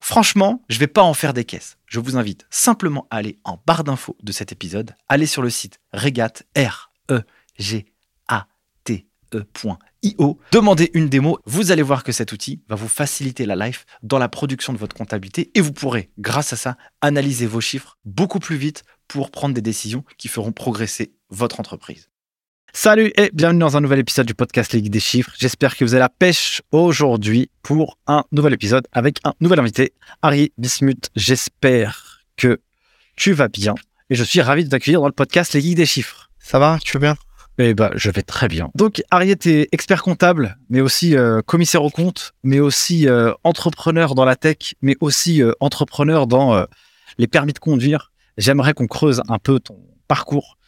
Franchement, je ne vais pas en faire des caisses. Je vous invite simplement à aller en barre d'infos de cet épisode, aller sur le site regat r e g a t e.io, demandez une démo, vous allez voir que cet outil va vous faciliter la life dans la production de votre comptabilité et vous pourrez grâce à ça analyser vos chiffres beaucoup plus vite pour prendre des décisions qui feront progresser votre entreprise. Salut et bienvenue dans un nouvel épisode du podcast Ligue des chiffres. J'espère que vous avez la pêche aujourd'hui pour un nouvel épisode avec un nouvel invité, Harry Bismuth. J'espère que tu vas bien et je suis ravi de t'accueillir dans le podcast Les des chiffres. Ça va Tu vas bien? Eh ben, je vais très bien. Donc, Harry est expert comptable, mais aussi euh, commissaire au compte, mais aussi euh, entrepreneur dans la tech, mais aussi euh, entrepreneur dans les permis de conduire. J'aimerais qu'on creuse un peu ton parcours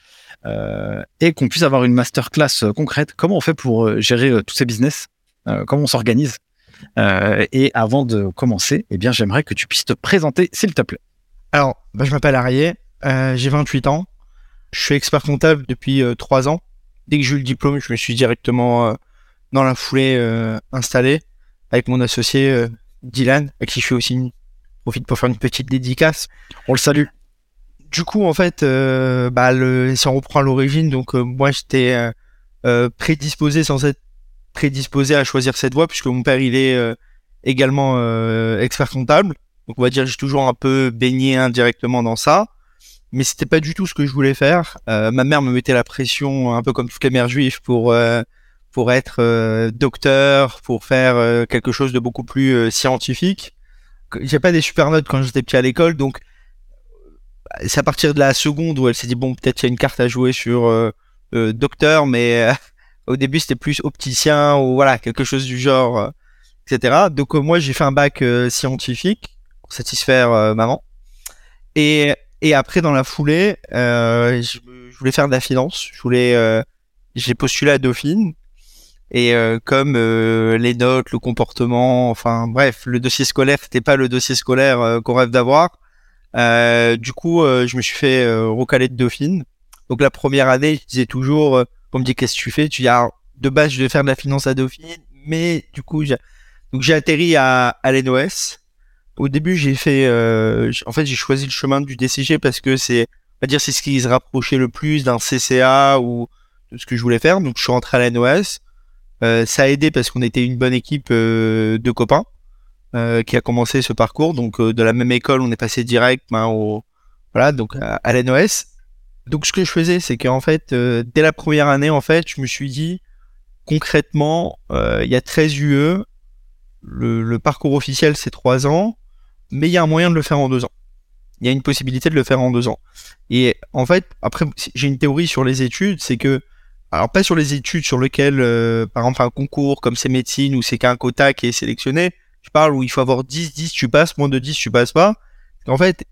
et qu'on puisse avoir une masterclass euh, concrète. Comment on fait pour euh, gérer tous ces business? Comment on s'organise? Et avant de commencer, eh bien, j'aimerais que tu puisses te présenter, s'il te plaît. Alors, bah, je m'appelle Arié, j'ai 28 ans, je suis expert comptable depuis 3 ans. Dès que j'ai eu le diplôme, je me suis directement dans la foulée installé avec mon associé Dylan, à qui je fais aussi profite pour faire une petite dédicace. On le salue du coup, en fait, euh, bah, le, si on reprend l'origine, donc euh, moi j'étais euh, euh, prédisposé sans être prédisposé à choisir cette voie, puisque mon père il est également expert comptable. Donc on va dire j'ai toujours un peu baigné indirectement dans ça, mais c'était pas du tout ce que je voulais faire. ma mère me mettait la pression, un peu comme toutes les mères juives, pour pour être docteur, pour faire quelque chose de beaucoup plus scientifique. J'ai pas des super notes quand j'étais petit à l'école, donc c'est à partir de la seconde où elle s'est dit bon peut-être il y a une carte à jouer sur euh, euh docteur mais euh, au début c'était plus opticien ou voilà quelque chose du genre euh, etc donc moi j'ai fait un bac scientifique pour satisfaire maman. Et et après dans la foulée je, je, voulais faire de la finance. Je voulais j'ai postulé à Dauphine. Et comme les notes le comportement enfin bref le dossier scolaire c'était pas le dossier scolaire qu'on rêve d'avoir euh, du coup, euh, je me suis fait euh, recaler de Dauphine. Donc la première année, je disais toujours, on me dit qu'est-ce que tu fais? Tu dis, ah, de base, je vais faire de la finance à Dauphine, mais du coup, j'ai... donc j'ai atterri à, à l'NOS. Au début, j'ai fait, en fait, j'ai choisi le chemin du DCG parce que c'est, on va dire, c'est ce qui se rapprochait le plus d'un CCA ou de ce que je voulais faire. Donc, je suis rentré à l'NOS. ça a aidé parce qu'on était une bonne équipe de copains. Euh, qui a commencé ce parcours. Donc euh, de la même école, on est passé direct ben, au voilà donc à, l'NOS. Donc ce que je faisais, c'est qu'en fait, euh, dès la première année, en fait, je me suis dit concrètement, il y a 13 UE, le, le parcours officiel c'est 3 ans, mais il y a un moyen de le faire en 2 ans. Il y a une possibilité de le faire en 2 ans. Et en fait, après, j'ai une théorie sur les études, c'est que alors pas sur les études sur lesquelles, par exemple, un concours comme c'est médecine ou c'est qu'un quota qui est sélectionné, parle où il faut avoir 10, 10, tu passes, moins de 10, tu passes pas. En fait,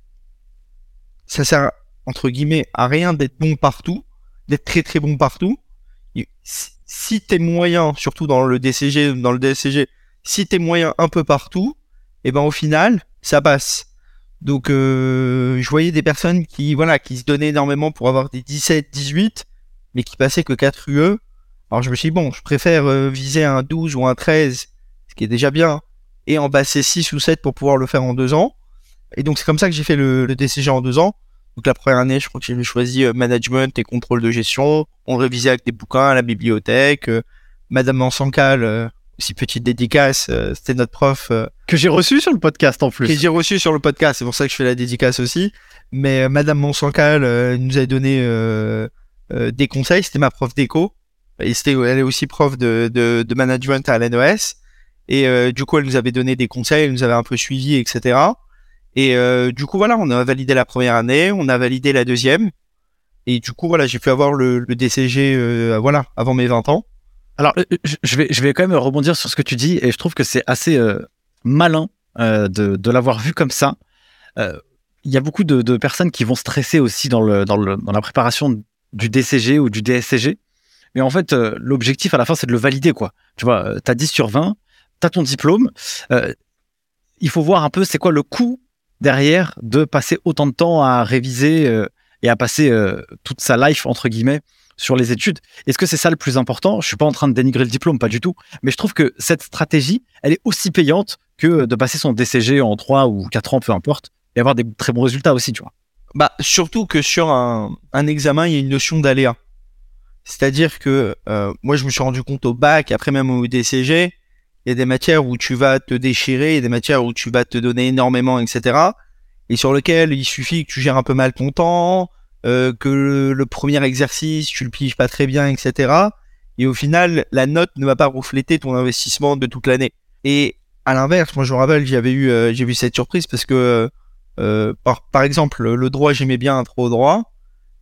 ça sert entre guillemets à rien d'être bon partout, d'être très très bon partout. Si t'es moyen, surtout dans le DCG, dans le DSCG, si t'es moyen un peu partout, et eh ben au final, ça passe. Donc euh, je voyais des personnes qui voilà qui se donnaient énormément pour avoir des 17, 18, mais qui passaient que 4 UE. Alors je me suis dit bon, je préfère euh, viser un 12 ou un 13, ce qui est déjà bien, et en passer 6 ou 7 pour pouvoir le faire en 2 ans. Et donc c'est comme ça que j'ai fait le, DCG en 2 ans. Donc la première année, je crois que j'ai choisi euh, management et contrôle de gestion. On révisait avec des bouquins à la bibliothèque. Madame Mansancal, aussi petite dédicace, c'était notre prof. que j'ai reçu sur le podcast en plus. Que j'ai reçu sur le podcast, c'est pour ça que je fais la dédicace aussi. Mais Madame Monsancal nous a donné des conseils, c'était ma prof d'éco. Et c'était, elle est aussi prof de, de, de management à l'NOS. Et euh, du coup, elle nous avait donné des conseils, elle nous avait un peu suivi, etc. Et euh, du coup, voilà, on a validé la première année, on a validé la deuxième. Et du coup, voilà, j'ai pu avoir le, DCG, euh, voilà, avant mes 20 ans. Alors, je vais, je vais quand même rebondir sur ce que tu dis, et je trouve que c'est assez malin de, l'avoir vu comme ça. Il y a beaucoup de, personnes qui vont stresser aussi dans, le, dans, le, dans la préparation du DCG ou du DSCG. Mais en fait, l'objectif à la fin, c'est de le valider, quoi. Tu vois, tu as 10 sur 20, tu as ton diplôme. Euh, il faut voir un peu c'est quoi le coût derrière de passer autant de temps à réviser euh, et à passer euh, toute sa life, entre guillemets, sur les études. Est-ce que c'est ça le plus important? Je suis pas en train de dénigrer le diplôme, pas du tout. Mais je trouve que cette stratégie, elle est aussi payante que de passer son DCG en 3 ou 4 ans, peu importe, et avoir des très bons résultats aussi, tu vois. Bah, surtout que sur un, un examen, il y a une notion d'aléa. C'est-à-dire que moi, je me suis rendu compte au bac, après même au DCG, il y a des matières où tu vas te déchirer, il y a des matières où tu vas te donner énormément, etc. Et sur lequel il suffit que tu gères un peu mal ton temps, euh, que le, premier exercice, tu le piges pas très bien, etc. Et au final, la note ne va pas refléter ton investissement de toute l'année. Et à l'inverse, moi je me rappelle, j'avais eu, euh, j'ai vu cette surprise parce que, euh, par, exemple, le droit, j'aimais bien trop droit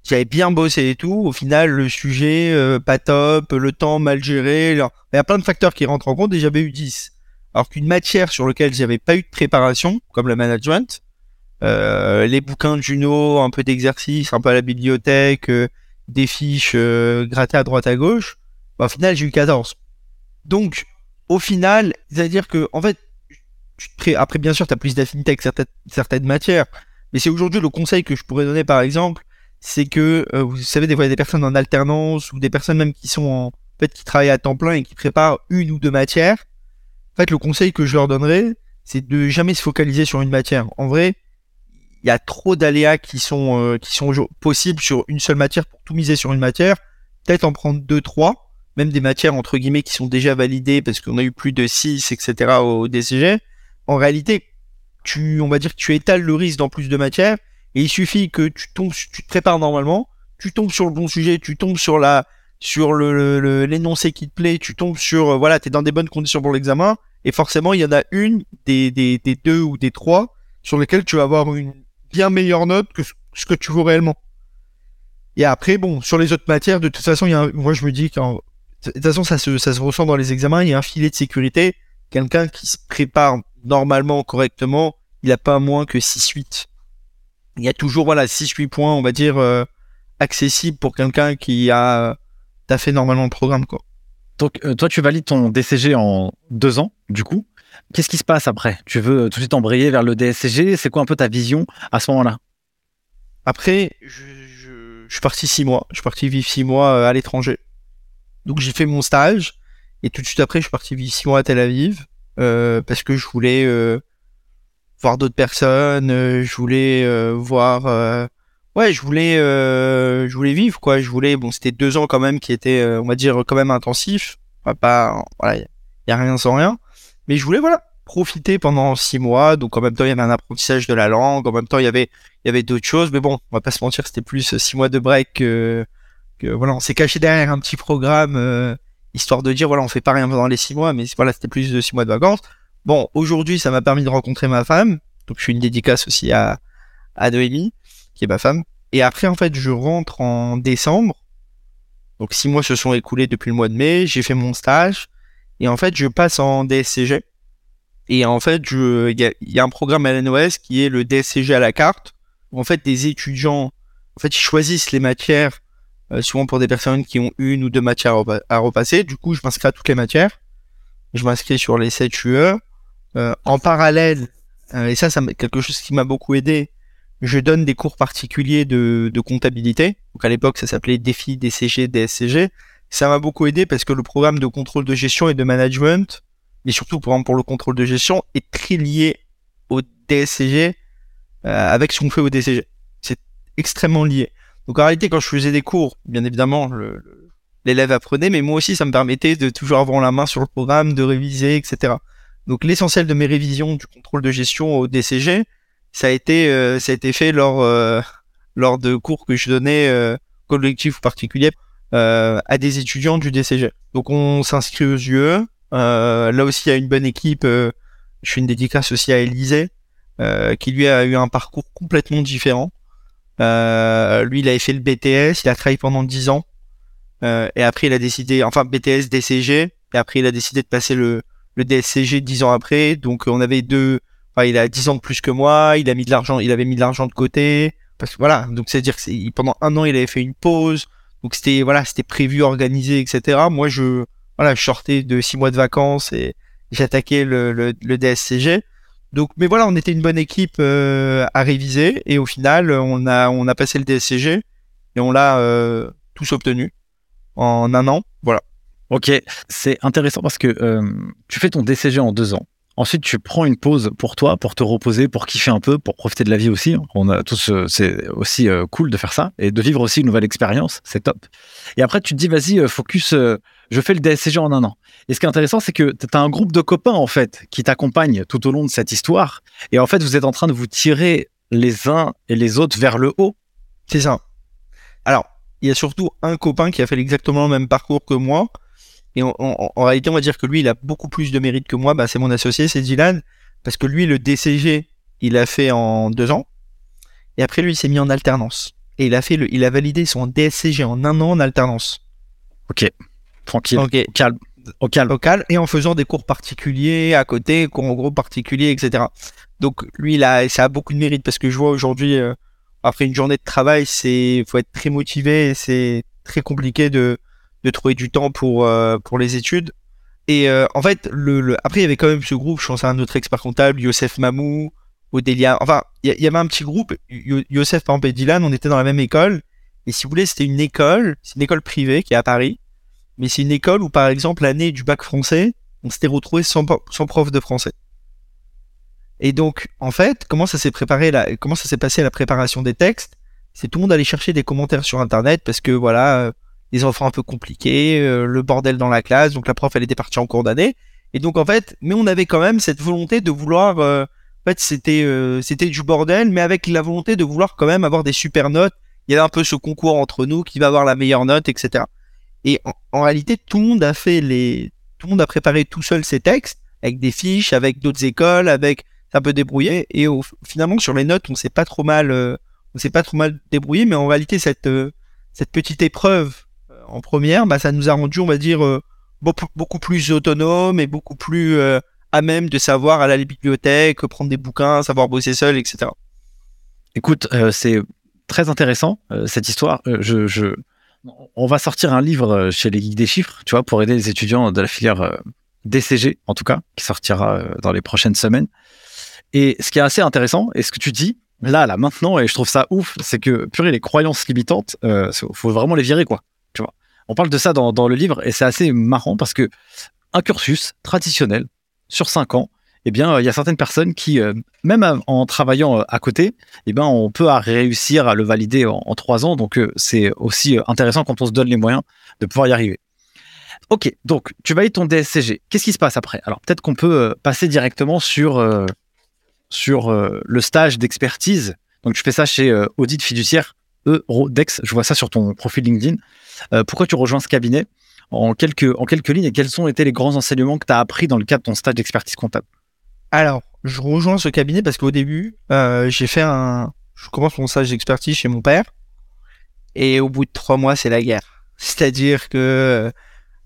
j'avais bien bossé et tout. Au final, le sujet, euh, pas top, le temps mal géré. Il y a plein de facteurs qui rentrent en compte et j'avais eu 10. Alors qu'une matière sur laquelle j'avais pas eu de préparation, comme le management, euh, les bouquins de Juno, un peu d'exercice, un peu à la bibliothèque, euh, des fiches grattées à droite à gauche, bah, au final, j'ai eu 14. Donc, au final, c'est-à-dire que, en fait, tu après, bien sûr, tu as plus d'affinité avec certaines, certaines matières, mais c'est aujourd'hui le conseil que je pourrais donner, par exemple, c'est que euh, vous savez des fois il y a des personnes en alternance ou des personnes même qui sont en, fait qui travaillent à temps plein et qui préparent une ou deux matières. En fait, le conseil que je leur donnerais, c'est de jamais se focaliser sur une matière. En vrai, il y a trop d'aléas qui sont euh, qui sont possibles sur une seule matière pour tout miser sur une matière. Peut-être en prendre deux, trois, même des matières entre guillemets qui sont déjà validées parce qu'on a eu plus de 6, etc. au DCG. En réalité, tu, on va dire que tu étales le risque dans plus de matières et il suffit que tu tombes, tu te prépares normalement, tu tombes sur le bon sujet, tu tombes sur la, sur le, l'énoncé qui te plaît, tu tombes sur, euh, voilà, t'es dans des bonnes conditions pour l'examen, et forcément, il y en a une des, des, des deux ou des trois sur lesquelles tu vas avoir une bien meilleure note que ce que tu veux réellement. Et après, bon, sur les autres matières, de toute façon, il y a moi, je me dis qu'en, de toute façon, ça se, ça se ressent dans les examens, il y a un filet de sécurité. Quelqu'un qui se prépare normalement, correctement, il a pas moins que 6-8 il y a toujours voilà 6-8 points, on va dire, euh, accessibles pour quelqu'un qui a, as fait normalement le programme. Quoi. Donc, euh, toi, tu valides ton DCG en deux ans, du coup. Qu'est-ce qui se passe après? Tu veux tout de suite embrayer vers le DSCG C'est quoi un peu ta vision à ce moment-là? Après, je, je, suis parti six mois. Je suis parti vivre six mois euh, à l'étranger. Donc, j'ai fait mon stage. Et tout de suite après, je suis parti vivre six mois à Tel Aviv. parce que je voulais voir d'autres personnes, euh, je voulais euh, voir euh, ouais, je voulais je voulais vivre quoi, je voulais bon, c'était deux ans quand même qui étaient on va dire quand même intensifs, pas voilà, il y a rien sans rien, mais je voulais voilà, profiter pendant six mois, donc en même temps il y avait un apprentissage de la langue, en même temps il y avait il y avait d'autres choses, mais bon, on va pas se mentir, c'était plus six mois de break que voilà, on s'est caché derrière un petit programme histoire de dire voilà, on fait pas rien pendant les six mois, mais voilà, c'était plus de six mois de vacances. Bon, aujourd'hui, ça m'a permis de rencontrer ma femme. Donc, je fais une dédicace aussi à, à Noémie, qui est ma femme. Et après, en fait, je rentre en décembre. Donc, six mois se sont écoulés depuis le mois de mai. J'ai fait mon stage. Et en fait, je passe en DSCG. Et en fait, il y a, un programme à l'NOS qui est le DSCG à la carte. En fait, des étudiants en fait, ils choisissent les matières, euh, souvent pour des personnes qui ont une ou deux matières à, repasser. Du coup, je m'inscris à toutes les matières. Je m'inscris sur les 7 UE. Euh, en parallèle, euh, et ça, c'est quelque chose qui m'a beaucoup aidé, je donne des cours particuliers de, de comptabilité. Donc à l'époque, ça s'appelait Défi, DCG, DSCG. Ça m'a beaucoup aidé parce que le programme de contrôle de gestion et de management, mais surtout pour, pour le contrôle de gestion, est très lié au DSCG euh, avec ce qu'on fait au DCG. C'est extrêmement lié. Donc en réalité, quand je faisais des cours, bien évidemment, l'élève apprenait, mais moi aussi, ça me permettait de toujours avoir la main sur le programme, de réviser, etc. Donc l'essentiel de mes révisions du contrôle de gestion au DCG, ça a été, euh, ça a été fait lors, euh, lors de cours que je donnais euh, ou particulier euh, à des étudiants du DCG. Donc on s'inscrit aux UE. là aussi, il y a une bonne équipe. je fais une dédicace aussi à Élysée, qui lui a eu un parcours complètement différent. lui, il avait fait le BTS, il a travaillé pendant 10 ans. et après, il a décidé, enfin BTS, DCG, et après, il a décidé de passer le, le DSCG dix ans après. Donc on avait deux, enfin, il a dix ans de plus que moi, il a mis de l'argent, il avait mis de l'argent de côté. Parce que voilà, donc c'est à dire que pendant un an il avait fait une pause. Donc c'était voilà, c'était prévu, organisé, etc. Moi je voilà, je sortais de six mois de vacances et j'attaquais le, le, le, DSCG. Donc, mais voilà, on était une bonne équipe euh, à réviser et au final, on a on a passé le DSCG et on l'a euh, tous obtenu en un an. Voilà. Ok, c'est intéressant parce que euh, tu fais ton DCG en deux ans. Ensuite, tu prends une pause pour toi, pour te reposer, pour kiffer un peu, pour profiter de la vie aussi. On a tous, euh, c'est aussi euh, cool de faire ça et de vivre aussi une nouvelle expérience. C'est top. Et après, tu te dis, vas-y, focus. je fais le DSCG en un an. Et ce qui est intéressant, c'est que tu as un groupe de copains en fait qui t'accompagnent tout au long de cette histoire. Et en fait, vous êtes en train de vous tirer les uns et les autres vers le haut. C'est ça. Alors, il y a surtout un copain qui a fait exactement le même parcours que moi et en, réalité, on va dire que lui, il a beaucoup plus de mérite que moi. Bah, c'est mon associé, c'est Dylan. Parce que lui, le DCG, il a fait en deux ans. Et après, lui, il s'est mis en alternance. Et il a fait le, il a validé son DSCG en un an en alternance. Ok. Tranquille. Ok. Calme. Au calme. Au calme. Et en faisant des cours particuliers à côté, cours en gros particuliers, etc. Donc, lui, il a, ça a beaucoup de mérite parce que je vois aujourd'hui, euh, après une journée de travail, c'est, faut être très motivé c'est très compliqué de, de trouver du temps pour euh, pour les études. Et euh, en fait, le, après il y avait quand même ce groupe. Je pense à un autre expert comptable, Youssef Mamou, Odélia. Enfin, il y, avait un petit groupe. Youssef, par exemple, et Dylan, on était dans la même école. Et si vous voulez, c'était une école. C'est une école privée qui est à Paris. Mais c'est une école où, par exemple, l'année du bac français, on s'était retrouvé sans, sans prof de français. Et donc, en fait, comment ça s'est préparé là Comment ça s'est passé la préparation des textes? C'est tout le monde allait chercher des commentaires sur Internet parce que voilà, euh, les enfants un peu compliqués, euh, le bordel dans la classe, donc la prof elle était partie en cours d'année. Et donc en fait, mais on avait quand même cette volonté de vouloir, euh, en fait c'était euh, c'était du bordel, mais avec la volonté de vouloir quand même avoir des super notes. Il y avait un peu ce concours entre nous qui va avoir la meilleure note, etc. Et en, réalité, tout le monde a fait les, tout le monde a préparé tout seul ses textes avec des fiches, avec d'autres écoles, avec un peu débrouillé. Et finalement sur les notes, on s'est pas trop mal, on s'est pas trop mal débrouillé, mais en réalité cette cette petite épreuve en première, bah, ça nous a rendu, on va dire, euh, beaucoup, plus autonome et beaucoup plus euh, à même de savoir aller à la bibliothèque, prendre des bouquins, savoir bosser seul, etc. Écoute, euh, c'est très intéressant cette histoire. je, on va sortir un livre chez les geeks des chiffres, tu vois, pour aider les étudiants de la filière DCG, en tout cas, qui sortira dans les prochaines semaines. Et ce qui est assez intéressant, et ce que tu dis, là, là, maintenant, et je trouve ça ouf, c'est que, purée, les croyances limitantes, faut vraiment les virer, quoi. On parle de ça dans, le livre et c'est assez marrant parce que un cursus traditionnel sur cinq ans, eh bien, il y a certaines personnes qui, euh, même en travaillant euh, à côté, eh bien, on peut réussir à le valider en, trois ans. Donc, euh, c'est aussi intéressant quand on se donne les moyens de pouvoir y arriver. Ok, donc tu valides ton DSCG. Qu'est-ce qui se passe après? Alors, peut-être qu'on peut passer directement sur, sur le stage d'expertise. Donc, tu fais ça chez Audit Fiduciaire Eurodex. Je vois ça sur ton profil LinkedIn. Euh, pourquoi tu rejoins ce cabinet? En quelques, en quelques lignes et quels ont été les grands enseignements que tu as appris dans le cadre de ton stage d'expertise comptable? Alors, je rejoins ce cabinet parce qu'au début, euh, j'ai fait un. Je commence mon stage d'expertise chez mon père et au bout de trois mois, c'est la guerre. C'est-à-dire que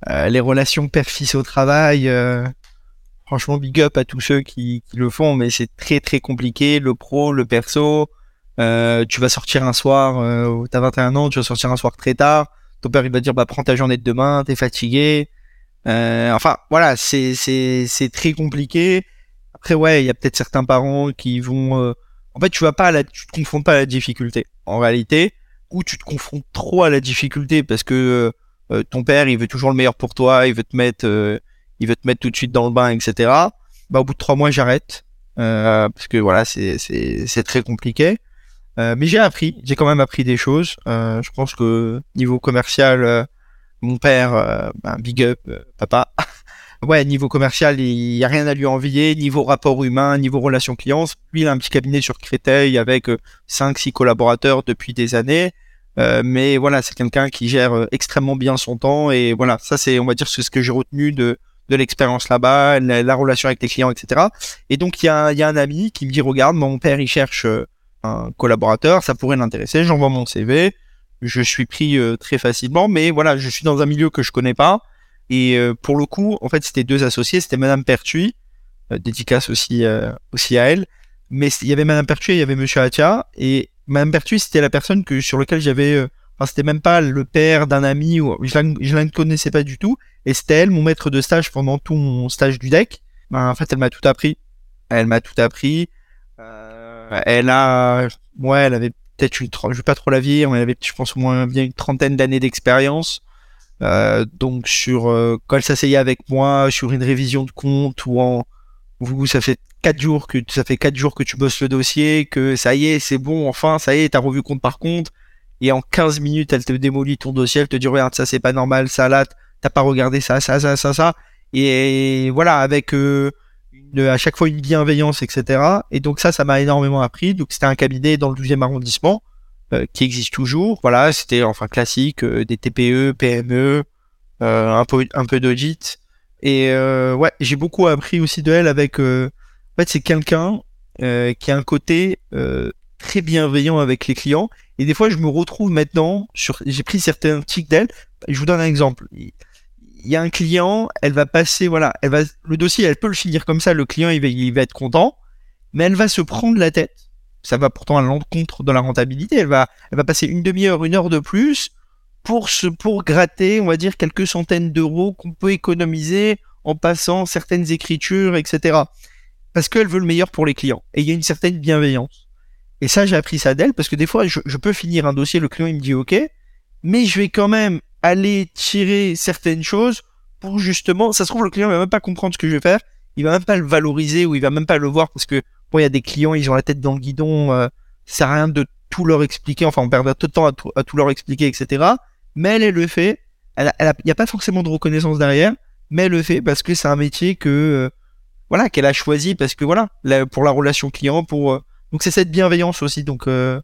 euh, les relations père-fils au travail, franchement, big up à tous ceux qui, qui le font, mais c'est très très compliqué. Le pro, le perso, Euh, tu vas sortir un soir, euh, t'as 21 ans, tu vas sortir un soir très tard. Ton père il va dire bah prends ta journée de demain, t'es fatigué. Euh, enfin voilà, c'est c'est c'est très compliqué. Après ouais, il y a peut-être certains parents qui vont. euh, En fait, tu vas pas à la, tu te confrontes pas à la difficulté. En réalité, ou tu te confrontes trop à la difficulté parce que euh, ton père il veut toujours le meilleur pour toi, il veut te mettre, euh, il veut te mettre tout de suite dans le bain, etc. Bah au bout de trois mois j'arrête euh, parce que voilà c'est c'est c'est très compliqué. Euh, mais j'ai appris, j'ai quand même appris des choses. Euh, je pense que niveau commercial, euh, mon père, euh, ben, big up, euh, papa. ouais, niveau commercial, il y a rien à lui envier. Niveau rapport humain, niveau relation clients, lui, il a un petit cabinet sur Créteil avec 5-6 collaborateurs depuis des années. Mais voilà, c'est quelqu'un qui gère extrêmement bien son temps. Et voilà, ça, c'est, on va dire, c'est ce que j'ai retenu de, de l'expérience là-bas, la, la relation avec les clients, etc. Et donc, il y a, y a un ami qui me dit, regarde, mon père, il cherche un collaborateur, ça pourrait l'intéresser, j'envoie mon CV, je suis pris euh, très facilement, mais voilà, je suis dans un milieu que je connais pas. Et euh, pour le coup, en fait, c'était deux associés, c'était Madame Pertuis, euh, dédicace aussi, euh, aussi à elle, mais il y avait Madame Pertuis et il y avait Monsieur Atia, et Madame Pertuis, c'était la personne que sur lequel j'avais, euh, enfin, c'était même pas le père d'un ami, ou je la, je connaissais pas du tout, et c'était elle, mon maître de stage pendant tout mon stage du deck. Ben, en fait, elle m'a tout appris. Elle m'a tout appris. Euh, elle a, ouais, elle avait peut-être une, je vais pas trop la mais elle avait, je pense, au moins bien une trentaine d'années d'expérience. Euh, donc sur, euh, quand elle s'asseyait avec moi sur une révision de compte ou en, vous, ça fait quatre jours que, ça fait quatre jours que tu bosses le dossier, que ça y est, c'est bon, enfin, ça y est, t'as revu compte par compte. Et en 15 minutes, elle te démolit ton dossier, elle te dit, regarde, ça c'est pas normal, ça là, t'as pas regardé ça, ça, ça, ça, ça. Et voilà, avec, euh, à chaque fois une bienveillance, etc. Et donc ça, ça m'a énormément appris. Donc c'était un cabinet dans le 12e arrondissement euh, qui existe toujours. Voilà, c'était enfin classique, euh, des TPE, PME, euh, un peu un peu d'audit. Et ouais, j'ai beaucoup appris aussi de elle avec. en fait, c'est quelqu'un qui a un côté très bienveillant avec les clients. Et des fois, je me retrouve maintenant sur. J'ai pris certains tics d'elle. Je vous donne un exemple il y a un client, elle va passer, voilà, elle va, le dossier, elle peut le finir comme ça, le client, il va, va être content, mais elle va se prendre la tête. Ça va pourtant à l'encontre de la rentabilité. Elle va, elle va passer une demi-heure, une heure de plus pour se, pour gratter, on va dire, quelques centaines d'euros qu'on peut économiser en passant certaines écritures, etc. Parce qu'elle veut le meilleur pour les clients. Et il y a une certaine bienveillance. Et ça, j'ai appris ça d'elle parce que des fois, je, je peux finir un dossier, le client, il me dit OK, mais je vais quand même aller tirer certaines choses pour justement, ça se trouve le client va même pas comprendre ce que je vais faire, il va même pas le valoriser ou il va même pas le voir parce que bon il y a des clients ils ont la tête dans le guidon, euh, ça sert à rien de tout leur expliquer, enfin on perd tout le temps à tout, à tout leur expliquer etc. Mais elle, elle le fait, elle, il y a pas forcément de reconnaissance derrière, mais elle le fait parce que c'est un métier que euh, voilà qu'elle a choisi parce que voilà pour la relation client pour euh, donc c'est cette bienveillance aussi. Donc euh,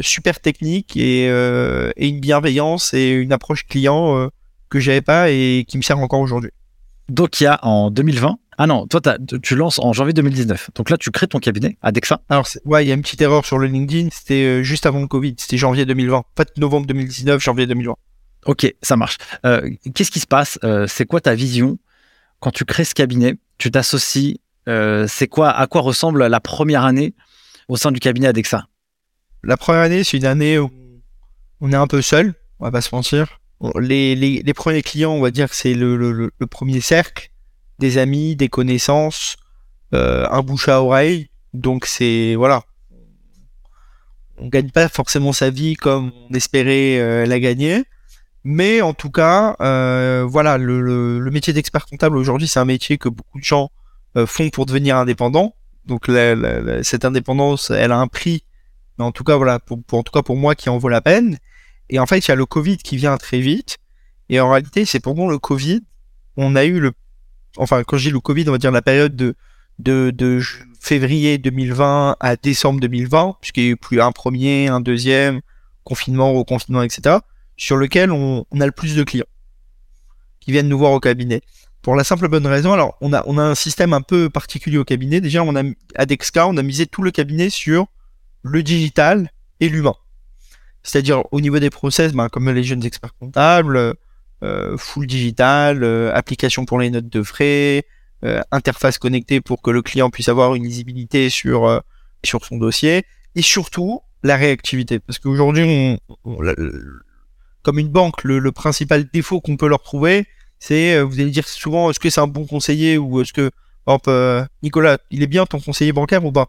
super technique et, euh, et une bienveillance et une approche client euh, que j'avais pas et qui me sert encore aujourd'hui. Donc, il y a en 2020. Ah non, toi, tu lances en janvier 2019. Donc là, tu crées ton cabinet à Dexa. Alors ouais, il y a une petite erreur sur le LinkedIn, c'était euh, juste avant le Covid, c'était janvier 2020. En fait, novembre 2019, janvier 2020. Ok, ça marche. Euh, Qu'est-ce qui se passe Euh, C'est quoi ta vision quand tu crées ce cabinet? Tu t'associes euh, C'est quoi À quoi ressemble la première année au sein du cabinet Adexa La première année, c'est une année où on est un peu seul, on va pas se mentir. Les, premiers clients, on va dire que c'est le, premier cercle, des amis, des connaissances, euh, un bouche à oreille. Donc c'est voilà, on gagne pas forcément sa vie comme on espérait euh, la gagner, mais en tout cas, euh, voilà, le, métier d'expert comptable aujourd'hui, c'est un métier que beaucoup de gens font pour devenir indépendants. Donc cette indépendance, elle a un prix mais en tout cas voilà pour, en tout cas pour moi qui en vaut la peine. Et en fait il y a le Covid qui vient très vite. Et en réalité c'est pendant le Covid on a eu le enfin quand je dis le Covid on va dire la période de de, de février 2020 à décembre 2020 puisqu'il y a eu plus un premier un deuxième confinement reconfinement etc sur lequel on, on a le plus de clients qui viennent nous voir au cabinet. Pour la simple bonne raison alors on a on a un système un peu particulier au cabinet. Déjà on a à Dexca on a misé tout le cabinet sur le digital et l'humain. C'est-à-dire au niveau des process, ben, comme les jeunes experts comptables, euh, full digital, euh, application pour les notes de frais, euh, interface connectée pour que le client puisse avoir une lisibilité sur euh, sur son dossier, et surtout la réactivité. Parce qu'aujourd'hui, comme une banque, le, principal défaut qu'on peut leur trouver, c'est, euh, vous allez dire souvent, est-ce que c'est un bon conseiller ou est-ce que, Nicolas, il est bien ton conseiller bancaire ou pas?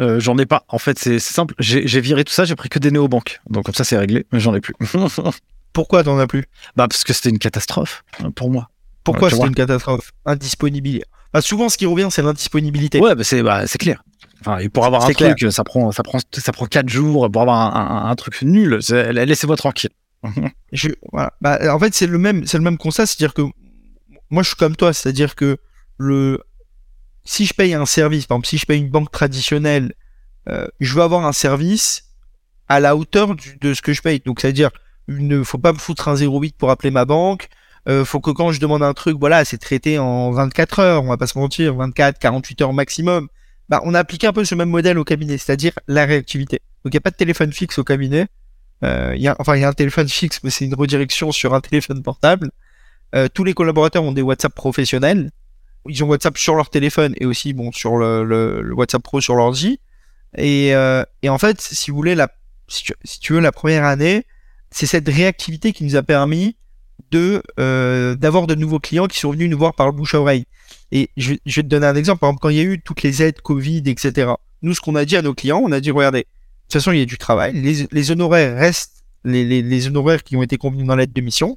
Euh, j'en ai pas. En fait, c'est simple. J'ai viré tout ça, j'ai pris que des néobanques. Donc comme ça, c'est réglé, mais j'en ai plus. Pourquoi t'en as plus? Bah parce que c'était une catastrophe pour moi. Pourquoi c'était une catastrophe? Indisponibilité. Bah, souvent, ce qui revient, c'est l'indisponibilité. Ouais, bah, c'est bah, clair. Enfin, et pour avoir un truc, ça prend, ça prend, ça prend quatre jours. Pour avoir un, un truc nul, laissez-moi tranquille. je, voilà. bah, en fait, c'est le même, c'est le même constat, c'est-à-dire que moi, je suis comme toi, c'est-à-dire que le, si je paye un service, par exemple, si je paye une banque traditionnelle, euh, je veux avoir un service à la hauteur de ce que je paye. Donc, c'est-à-dire, il ne faut pas me foutre un 08 pour appeler ma banque. Euh, faut que quand je demande un truc, voilà, c'est traité en 24 heures, on va pas se mentir, 24, 48 heures maximum. Bah, on a appliqué un peu ce même modèle au cabinet, c'est-à-dire la réactivité. Donc, il n'y a pas de téléphone fixe au cabinet. Euh, y a, enfin, il y a un téléphone fixe, mais c'est une redirection sur un téléphone portable. Euh, tous les collaborateurs ont des WhatsApp professionnels. Ils ont WhatsApp sur leur téléphone et aussi bon sur le, le, WhatsApp Pro sur l'ordi. Et, euh, et en fait, si vous voulez, la, si tu, veux, la première année, c'est cette réactivité qui nous a permis de euh, d'avoir de nouveaux clients qui sont venus nous voir par le bouche à oreille. Et je, je, vais te donner un exemple. Par exemple, quand il y a eu toutes les aides Covid, etc. Nous, ce qu'on a dit à nos clients, on a dit regardez, de toute façon, il y a du travail. Les, les honoraires restent les, les, les, honoraires qui ont été convenus dans l'aide de mission.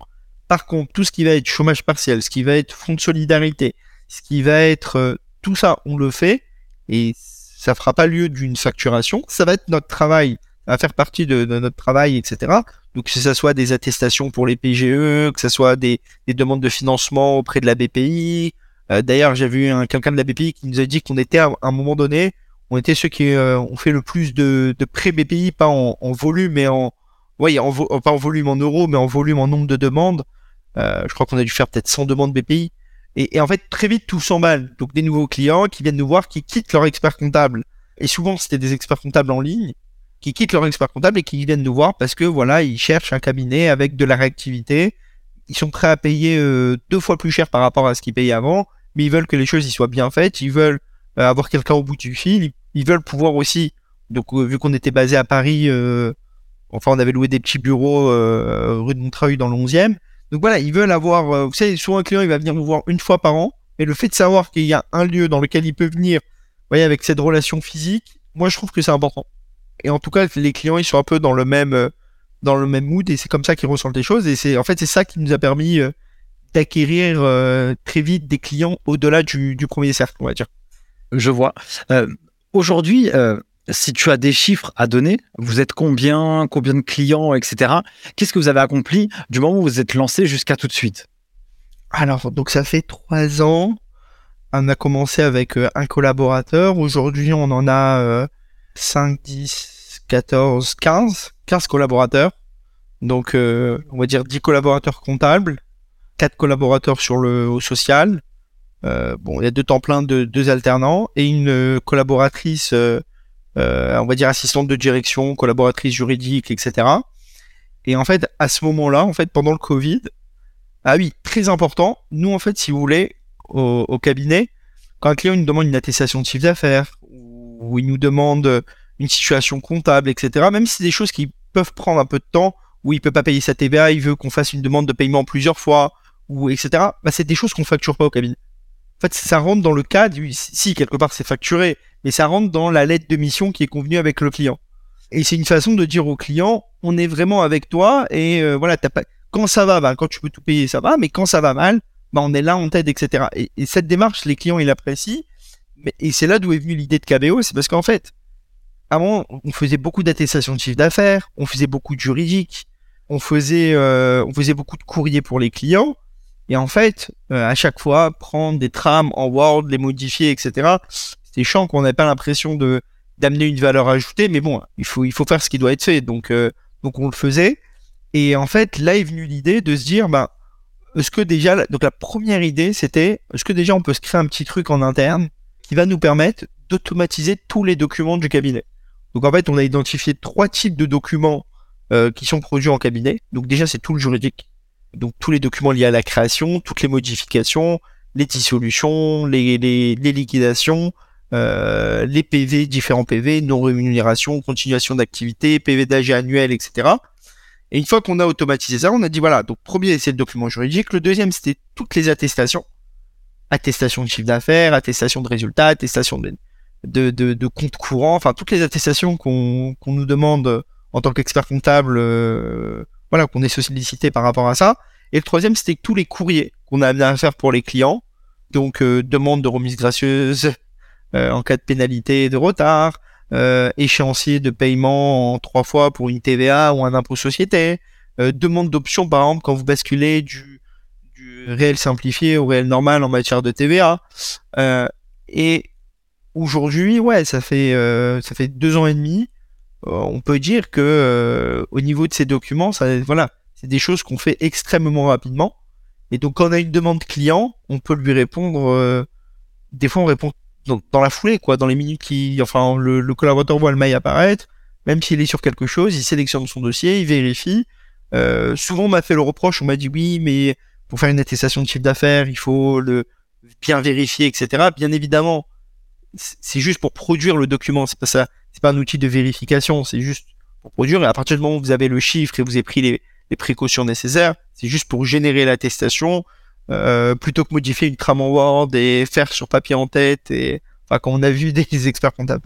Par contre, tout ce qui va être chômage partiel, ce qui va être fonds de solidarité, ce qui va être euh, tout ça, on le fait et ça fera pas lieu d'une facturation. Ça va être notre travail, ça va faire partie de, de, notre travail, etc. Donc que ce soit des attestations pour les PGE, que ce soit des, des demandes de financement auprès de la BPI. Euh, D'ailleurs, j'ai vu quelqu'un de la BPI qui nous a dit qu'on était à un moment donné on était ceux qui euh, ont fait le plus de, de prêts BPI, pas en, volume, mais en, ouais, en pas en volume en euros, mais en volume en nombre de demandes. Euh, je crois qu'on a dû faire peut-être 100 demandes BPI. Et, en fait, très vite, tout s'emballe. Donc, des nouveaux clients qui viennent nous voir, qui quittent leur expert comptable. Et souvent, c'était des experts comptables en ligne, qui quittent leur expert comptable et qui viennent nous voir parce que, voilà, ils cherchent un cabinet avec de la réactivité. Ils sont prêts à payer euh, deux fois plus cher par rapport à ce qu'ils payaient avant, mais ils veulent que les choses y soient bien faites. Ils veulent euh, avoir quelqu'un au bout du fil. Ils, veulent pouvoir aussi, donc euh, vu qu'on était basé à Paris, euh, enfin on avait loué des petits bureaux rue de Montreuil dans le 11e. Donc voilà, ils veulent avoir, vous savez, souvent un client il va venir nous voir une fois par an, et le fait de savoir qu'il y a un lieu dans lequel il peut venir, vous voyez, avec cette relation physique, moi je trouve que c'est important. Et en tout cas, les clients ils sont un peu dans le même dans le même mood et c'est comme ça qu'ils ressentent les choses et c'est en fait c'est ça qui nous a permis d'acquérir très vite des clients au-delà du, du premier cercle, on va dire. Je vois. Euh, aujourd'hui, euh, si tu as des chiffres à donner, vous êtes combien, combien de clients, etc. Qu'est-ce que vous avez accompli du moment où vous êtes lancé jusqu'à tout de suite? Alors, donc ça fait trois ans. On a commencé avec euh, un collaborateur. Aujourd'hui, on en a 5, 10, 14, 15, 15 collaborateurs. Donc, on va dire 10 collaborateurs comptables, 4 collaborateurs sur le social, euh, bon, il y a deux temps plein de deux alternants et une euh, collaboratrice, euh, on va dire assistante de direction, collaboratrice juridique, etc. Et en fait, à ce moment-là, en fait, pendant le Covid, ah oui, très important. Nous, en fait, si vous voulez, au, cabinet, quand un client nous demande une attestation de chiffre d'affaires ou il nous demande une situation comptable, etc. Même si c'est des choses qui peuvent prendre un peu de temps, où il peut pas payer sa TVA, il veut qu'on fasse une demande de paiement plusieurs fois, ou etc. Bah, c'est des choses qu'on facture pas au cabinet. En fait, ça rentre dans le cadre, si quelque part c'est facturé, mais ça rentre dans la lettre de mission qui est convenue avec le client. Et c'est une façon de dire au client, on est vraiment avec toi et euh, voilà, pas... quand ça va, bah, quand tu peux tout payer, ça va, mais quand ça va mal, bah, on est là, on t'aide, etc. Et, cette démarche, les clients, ils l'apprécient. Et c'est là d'où est venue l'idée de KBO, c'est parce qu'en fait, avant, on faisait beaucoup d'attestations de chiffre d'affaires, on faisait beaucoup de juridique, on faisait, euh, beaucoup de courriers pour les clients. Et en fait, euh, à chaque fois, prendre des trames en Word, les modifier, etc. C'était chiant qu'on n'ait pas l'impression de d'amener une valeur ajoutée, mais bon, il faut il faut faire ce qui doit être fait. Donc euh, donc on le faisait. Et en fait, là est venue l'idée de se dire, ben, est-ce que déjà, donc la première idée, c'était, est-ce que déjà on peut se créer un petit truc en interne qui va nous permettre d'automatiser tous les documents du cabinet? Donc en fait, on a identifié trois types de documents euh, qui sont produits en cabinet. Donc déjà, c'est tout le juridique donc tous les documents liés à la création, toutes les modifications, les dissolutions, les, les, liquidations, euh, les PV, différents PV, non-rémunération, continuation d'activité, PV d'AG annuel, etc. Et une fois qu'on a automatisé ça, on a dit voilà, donc premier c'est le document juridique, le deuxième c'était toutes les attestations, attestation de chiffre d'affaires, attestation de résultats, attestation de, de, de, compte courant, enfin toutes les attestations qu'on qu'on nous demande en tant qu'expert comptable, euh, voilà, qu'on est sollicité par rapport à ça. Et le troisième c'était tous les courriers qu'on a à faire pour les clients, donc euh, demande de remise gracieuse en cas de pénalité de retard, euh, échéancier de paiement en trois fois pour une TVA ou un impôt société, euh, demande d'option par exemple quand vous basculez du, du réel simplifié au réel normal en matière de TVA. Euh, et aujourd'hui, ouais, ça fait euh, ça fait deux ans et demi. Euh, on peut dire que euh, au niveau de ces documents, ça, voilà, c'est des choses qu'on fait extrêmement rapidement. Et donc quand on a une demande client, on peut lui répondre. euh, des fois, on répond dans, la foulée, quoi, dans les minutes qui, enfin, le, le collaborateur voit le mail apparaître, même s'il est sur quelque chose, il sélectionne son dossier, il vérifie. Euh, souvent, on m'a fait le reproche, on m'a dit oui, mais pour faire une attestation de chiffre d'affaires, il faut le bien vérifier, etc. Bien évidemment, c'est juste pour produire le document, c'est pas ça, c'est pas un outil de vérification, c'est juste pour produire. Et à partir du moment où vous avez le chiffre et vous avez pris les, les précautions nécessaires, c'est juste pour générer l'attestation, euh, plutôt que modifier une trame en Word et faire sur papier en tête. Et enfin, quand on a vu des experts comptables,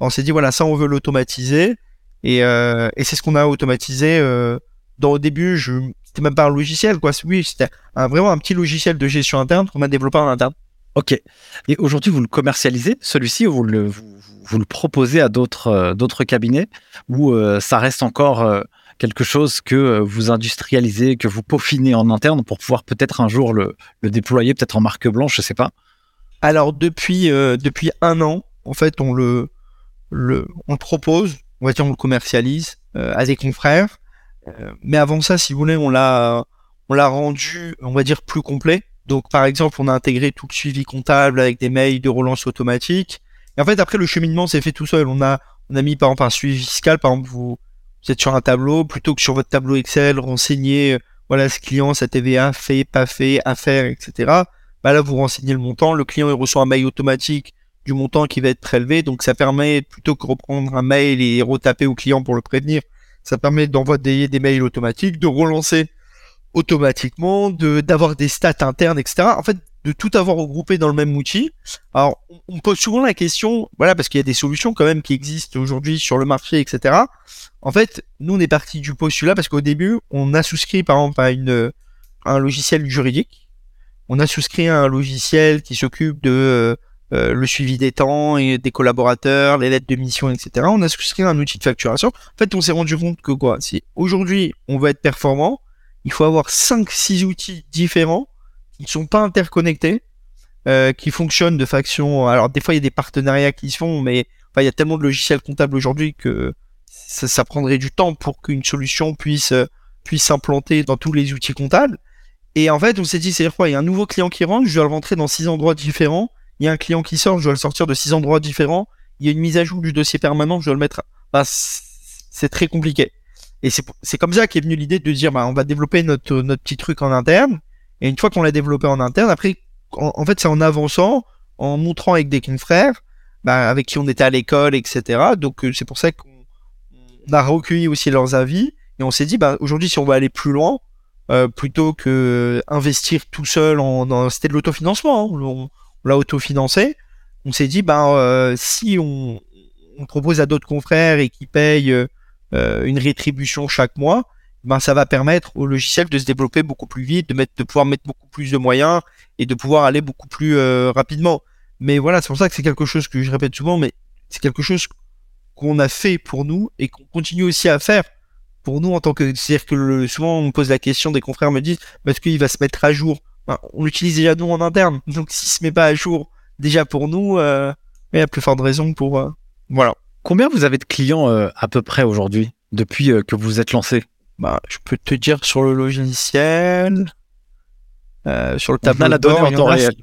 on s'est dit voilà, ça on veut l'automatiser. Et, euh, et c'est ce qu'on a automatisé. Euh, dans au début, je c'était même pas un logiciel, quoi. Oui, c'était vraiment un petit logiciel de gestion interne qu'on a développé en interne. Ok. Et aujourd'hui, vous le commercialisez, celui-ci, ou vous le, vous, vous le proposez à d'autres d'autres cabinets, ou ça reste encore quelque chose que euh, vous industrialisez, que vous peaufinez en interne pour pouvoir peut-être un jour le, déployer, peut-être en marque blanche, je sais pas. Alors depuis euh, depuis un an, en fait, on le on propose, on va dire on le commercialise euh, à des confrères. Mais avant ça, si vous voulez, on l'a on l'a rendu, on va dire plus complet. Donc par exemple, on a intégré tout le suivi comptable avec des mails de relance automatique. Et en fait, après le cheminement s'est fait tout seul. On a on a mis par exemple un suivi fiscal. Par exemple, vous vous êtes sur un tableau plutôt que sur votre tableau Excel, renseigner euh, voilà ce client, sa TVA fait, pas fait, à faire, etc bah là vous renseignez le montant, le client il reçoit un mail automatique du montant qui va être prélevé, donc ça permet plutôt que reprendre un mail et retaper au client pour le prévenir, ça permet d'envoyer des mails automatiques, de relancer automatiquement, de d'avoir des stats internes, etc. En fait, de tout avoir regroupé dans le même outil. Alors, on- on pose souvent la question, voilà, parce qu'il y a des solutions quand même qui existent aujourd'hui sur le marché, etc. En fait, nous on est parti du postulat parce qu'au début, on a souscrit par exemple à une à un logiciel juridique on a souscrit à un logiciel qui s'occupe de euh, euh, le suivi des temps et des collaborateurs, les lettres de mission, etc. On a souscrit à un outil de facturation. En fait, on s'est rendu compte que quoi, si aujourd'hui on veut être performant, il faut avoir 5-6 outils différents qui ne sont pas interconnectés, euh, qui fonctionnent de façon. Alors des fois il y a des partenariats qui se font, mais enfin, il y a tellement de logiciels comptables aujourd'hui que ça, ça prendrait du temps pour qu'une solution puisse euh, puisse s'implanter dans tous les outils comptables. Et en fait, on s'est dit, c'est quoi Il y a un nouveau client qui rentre, je dois le rentrer dans six endroits différents. Il y a un client qui sort, je dois le sortir de six endroits différents. Il y a une mise à jour du dossier permanent, je dois le mettre. Bah, c'est très compliqué. Et c'est c'est comme ça qu'est venue l'idée de dire, bah, on va développer notre notre petit truc en interne. Et une fois qu'on l'a développé en interne, après, en, fait, c'est en avançant, en montrant avec des confrères, bah, avec qui on était à l'école, etc. Donc euh, c'est pour ça qu'on on a recueilli aussi leurs avis et on s'est dit, bah, aujourd'hui, si on va aller plus loin, euh, plutôt que investir tout seul c'était de l'autofinancement, hein, on, l'a autofinancé. On s'est dit, ben euh, si on, propose à d'autres confrères et qui payent une rétribution chaque mois, ben ça va permettre au logiciel de se développer beaucoup plus vite, de mettre, de pouvoir mettre beaucoup plus de moyens et de pouvoir aller beaucoup plus euh, rapidement. Mais voilà, c'est pour ça que c'est quelque chose que je répète souvent, mais c'est quelque chose qu'on a fait pour nous et qu'on continue aussi à faire pour nous en tant que c'est-à-dire que le- souvent on me pose la question des confrères me disent parce qu'il va se mettre à jour? Ben, on l'utilise déjà nous en interne. Donc s'il se met pas à jour déjà pour nous euh, il y a plus forte raison pour euh, voilà. Combien vous avez de clients euh, à peu près aujourd'hui, depuis euh, que vous vous êtes lancé? Bah je peux te dire sur le logiciel euh, sur le tableau la donnée en temps réel.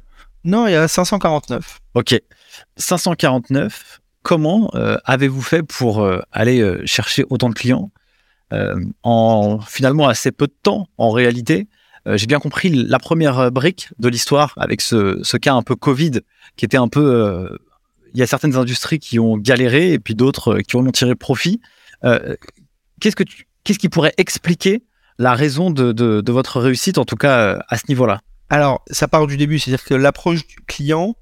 non il y a 549 Ok. 549, comment euh, avez-vous fait pour euh, aller chercher autant de clients en finalement assez peu de temps en réalité? J'ai bien compris la première brique de l'histoire avec ce, ce cas un peu Covid qui était un peu il y a certaines industries qui ont galéré et puis d'autres qui en ont tiré profit. qu'est-ce que qu'est-ce qui pourrait expliquer la raison de, de, votre réussite, en tout cas à ce niveau-là? Alors, ça part du début, c'est-à-dire que l'approche du client,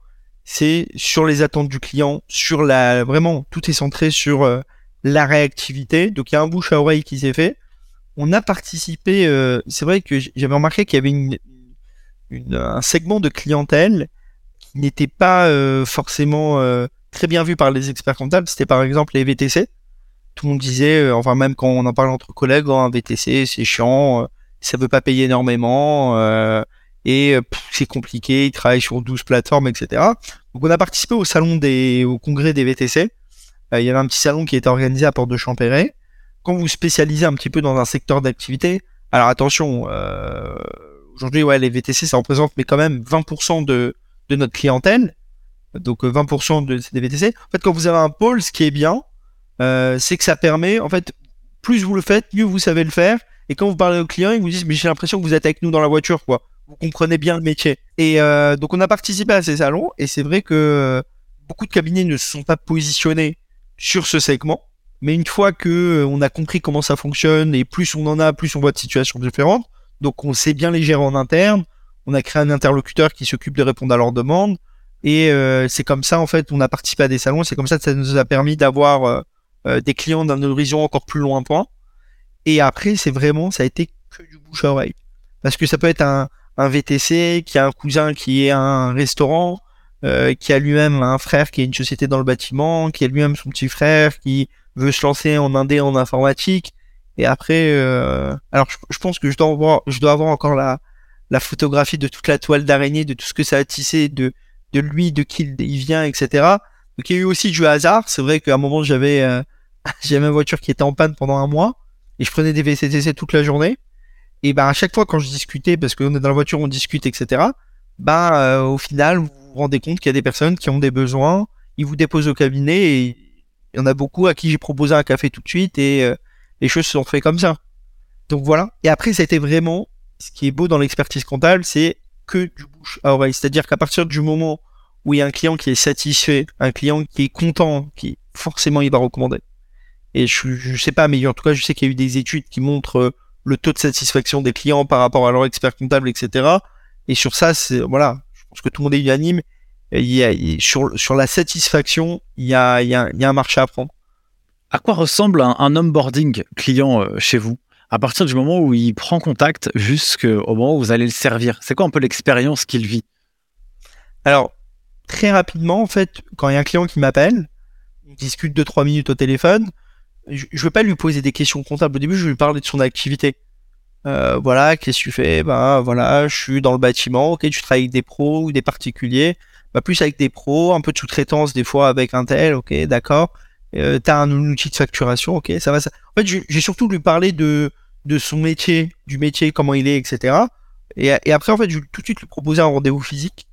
c'est sur les attentes du client, sur la vraiment tout est centré sur la réactivité. Donc il y a un bouche à oreille qui s'est fait. On a participé. c'est vrai que j'avais remarqué qu'il y avait une, un segment de clientèle qui n'était pas euh, forcément euh, très bien vu par les experts comptables. C'était par exemple les VTC. Tout le monde disait, euh, enfin même quand on en parle entre collègues, un VTC c'est chiant, ça veut pas payer énormément et c'est compliqué. Ils travaillent sur 12 plateformes, etc. Donc on a participé au salon des, au congrès des VTC. il y avait un petit salon qui était organisé à Porte de Champéret. Quand vous spécialisez un petit peu dans un secteur d'activité, alors attention. Euh, aujourd'hui, ouais, les VTC, ça représente mais quand même 20% de, de notre clientèle. Donc 20% euh, de, des VTC. En fait, quand vous avez un pôle, ce qui est bien, euh, c'est que ça permet, en fait, plus vous le faites, mieux vous savez le faire. Et quand vous parlez aux clients, ils vous disent, mais j'ai l'impression que vous êtes avec nous dans la voiture, quoi. Vous comprenez bien le métier. Et euh, donc on a participé à ces salons, et c'est vrai que beaucoup de cabinets ne se sont pas positionnés sur ce segment. Mais une fois que on a compris comment ça fonctionne, et plus on en a, plus on voit de situations différentes, donc on sait bien les gérer en interne. On a créé un interlocuteur qui s'occupe de répondre à leurs demandes. Et euh, c'est comme ça, en fait, on a participé à des salons. C'est comme ça que ça nous a permis d'avoir euh, euh, des clients d'un horizon encore plus lointain. Et après, c'est vraiment, ça a été que du bouche à oreille. Parce que ça peut être un, un VTC qui a un cousin qui est un restaurant, qui a lui-même un frère qui a une société dans le bâtiment, qui a lui-même son petit frère qui veut se lancer en indé en informatique. Et après, euh, alors je, pense que je dois avoir, je dois avoir encore la, la photographie de toute la toile d'araignée, de tout ce que ça a tissé, de, de lui, de qui il vient, etc. Donc il y a eu aussi du hasard. C'est vrai qu'à un moment j'avais, euh, j'avais ma voiture qui était en panne pendant un mois et je prenais des VCTC toute la journée. Et ben à chaque fois quand je discutais, parce qu'on est dans la voiture, on discute, etc. Ben euh, au final vous vous rendez compte qu'il y a des personnes qui ont des besoins, ils vous déposent au cabinet et il y en a beaucoup à qui j'ai proposé un café tout de suite et euh, les choses se sont faites comme ça. Donc voilà. Et après, été vraiment, ce qui est beau dans l'expertise comptable, c'est que du bouche à oreille. C'est-à-dire qu'à partir du moment où il y a un client qui est satisfait, un client qui est content, qui forcément il va recommander. Et je, je sais pas, mais en tout cas, je sais qu'il y a eu des études qui montrent euh, le taux de satisfaction des clients par rapport à leur expert comptable, etc. Et sur ça, c'est voilà, je pense que tout le monde est unanime. Il y a, sur, sur la satisfaction, il y a, il y, a, il y a un marché à prendre. À quoi ressemble un, onboarding client euh, chez vous? À partir du moment où il prend contact jusqu'au moment où vous allez le servir C'est quoi un peu l'expérience qu'il vit? Alors, très rapidement, en fait, quand il y a un client qui m'appelle, on discute 2-3 minutes au téléphone, je ne veux pas lui poser des questions comptables. Au début, je vais lui parler de son activité. Euh, voilà, qu'est-ce que tu fais? Ben voilà, je suis dans le bâtiment, ok, tu travailles avec des pros ou des particuliers, bah, plus avec des pros, un peu de sous-traitance des fois avec un tel, ok, d'accord euh, t'as un outil de facturation, ok, ça va. Ça... En fait, j'ai surtout lui parler de de son métier, du métier, comment il est, etc. Et, et après, en fait, je vais tout de suite lui proposer un rendez-vous physique,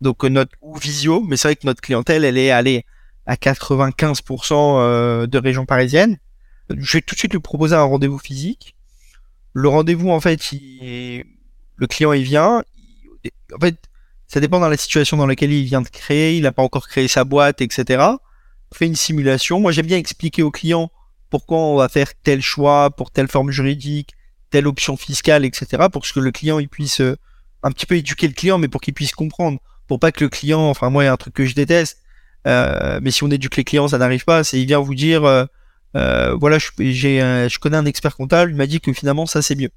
donc euh, notre ou visio, mais c'est vrai que notre clientèle, elle est allée à 95% euh, de région parisienne. Je vais tout de suite lui proposer un rendez-vous physique. Le rendez-vous, en fait, il... le client, il vient. En fait, ça dépend dans la situation dans laquelle il vient de créer. Il n'a pas encore créé sa boîte, etc fait une simulation. Moi, j'aime bien expliquer au client pourquoi on va faire tel choix pour telle forme juridique, telle option fiscale, etc. pour que le client il puisse euh, un petit peu éduquer le client, mais pour qu'il puisse comprendre, pour pas que le client, enfin moi, il y a un truc que je déteste, mais si on éduque les clients, ça n'arrive pas. C'est il vient vous dire, euh, euh voilà, je, j'ai, je connais un expert comptable, il m'a dit que finalement ça c'est mieux.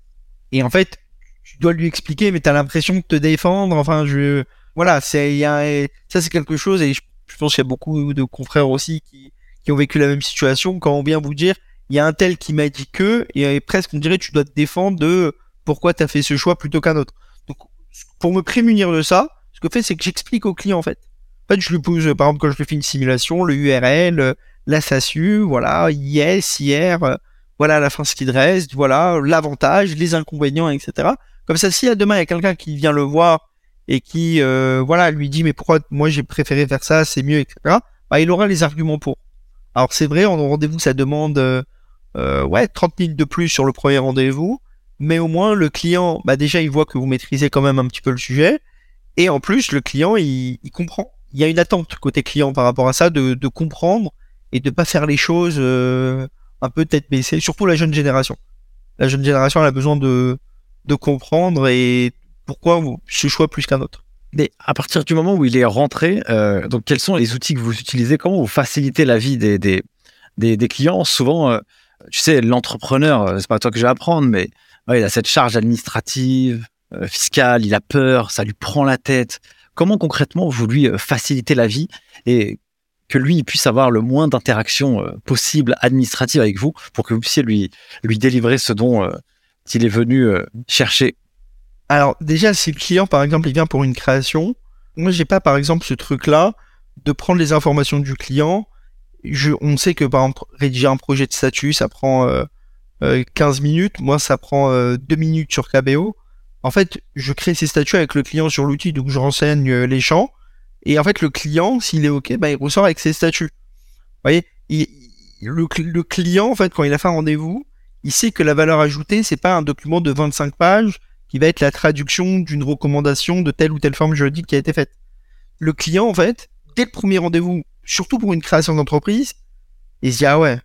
Et en fait, tu dois lui expliquer, mais tu as l'impression de te défendre. Enfin, je, voilà, c'est, y a, ça c'est quelque chose et je pense qu'il y a beaucoup de confrères aussi qui, qui ont vécu la même situation. Quand on vient vous dire, il y a un tel qui m'a dit que, et presque on dirait tu dois te défendre de pourquoi tu as fait ce choix plutôt qu'un autre. Donc, pour me prémunir de ça, ce que je fais, c'est que j'explique au client en fait. Je lui pose, par exemple, quand je fais une simulation, le URL, la SASU, voilà, yes, hier, voilà la fin ce qui reste, voilà l'avantage, les inconvénients, etc. Comme ça, si à demain il y a quelqu'un qui vient le voir et qui euh, voilà lui dit mais pourquoi moi j'ai préféré faire ça, c'est mieux, etc. Bah, il aura les arguments pour. Alors c'est vrai, en rendez-vous ça demande euh, euh ouais 30 minutes de plus sur le premier rendez-vous, mais au moins le client, bah déjà il voit que vous maîtrisez quand même un petit peu le sujet, et en plus le client il comprend, il y a une attente côté client par rapport à ça, de, comprendre et de pas faire les choses euh, un peu tête baissée, surtout la jeune génération. La jeune génération elle a besoin de, comprendre et pourquoi ce choix plus qu'un autre. Mais à partir du moment où il est rentré, euh, donc quels sont les outils que vous utilisez? Comment vous facilitez la vie des, clients? Souvent, euh, tu sais, l'entrepreneur, c'est pas toi que je vais apprendre, mais il a cette charge administrative, fiscale, il a peur, ça lui prend la tête. Comment concrètement vous lui euh, facilitez la vie et que lui puisse avoir le moins d'interactions possible administratives avec vous pour que vous puissiez lui, lui délivrer ce dont il est venu chercher? Alors déjà, si le client, par exemple, il vient pour une création, moi, j'ai pas, par exemple, ce truc-là de prendre les informations du client. On sait que, par exemple, rédiger un projet de statut, ça prend euh, euh, 15 minutes. Moi, ça prend euh, 2 minutes sur KBO. En fait, je crée ces statuts avec le client sur l'outil, donc je renseigne euh, les champs. Et en fait, le client, s'il est OK, bah, il ressort avec ses statuts. Vous voyez, le client, en fait, quand il a fait un rendez-vous, il sait que la valeur ajoutée, c'est pas un document de 25 pages qui va être la traduction d'une recommandation de telle ou telle forme juridique qui a été faite. Le client, en fait, dès le premier rendez-vous, surtout pour une création d'entreprise, il se dit, ah ouais,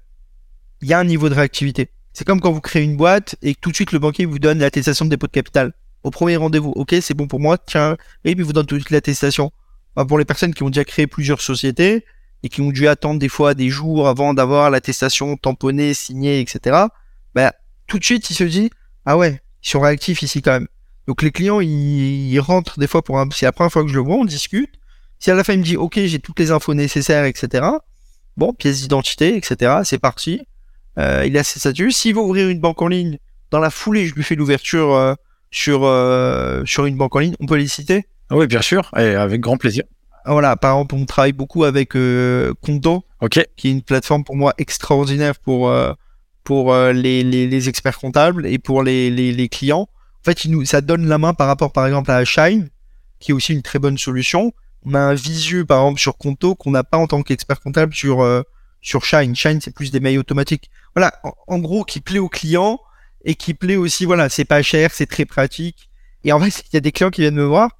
il y a un niveau de réactivité. C'est comme quand vous créez une boîte et que tout de suite le banquier vous donne l'attestation de dépôt de capital. Au premier rendez-vous, ok, c'est bon pour moi, tiens, et puis vous donne tout de suite l'attestation. pour les personnes qui ont déjà créé plusieurs sociétés et qui ont dû attendre des fois des jours avant d'avoir l'attestation tamponnée, signée, etc., bah, tout de suite, il se dit, ah ouais, ils sont réactifs ici quand même. Donc les clients, ils, rentrent des fois pour un... C'est la première fois que je le vois, on discute. Si à la fin il me dit, ok, j'ai toutes les infos nécessaires, etc. Bon, pièce d'identité, etc. C'est parti. Euh, il a ses statuts. S'il veut ouvrir une banque en ligne, dans la foulée, je lui fais l'ouverture euh, sur euh, sur une banque en ligne. On peut les citer? Ah Oui, bien sûr, et avec grand plaisir. Voilà, par exemple, on travaille beaucoup avec euh, Conto, ok, qui est une plateforme pour moi extraordinaire pour euh, pour euh, les, les, les, experts comptables et pour les, les clients. En fait, il nous, ça donne la main par rapport, par exemple, à Shine, qui est aussi une très bonne solution. On a un visu, par exemple, sur Conto qu'on n'a pas en tant qu'expert comptable sur euh, sur Shine. Shine, c'est plus des mails automatiques. Voilà, en, gros, qui plaît aux clients et qui plaît aussi, voilà, c'est pas cher, c'est très pratique. Et en fait, il y a des clients qui viennent me voir,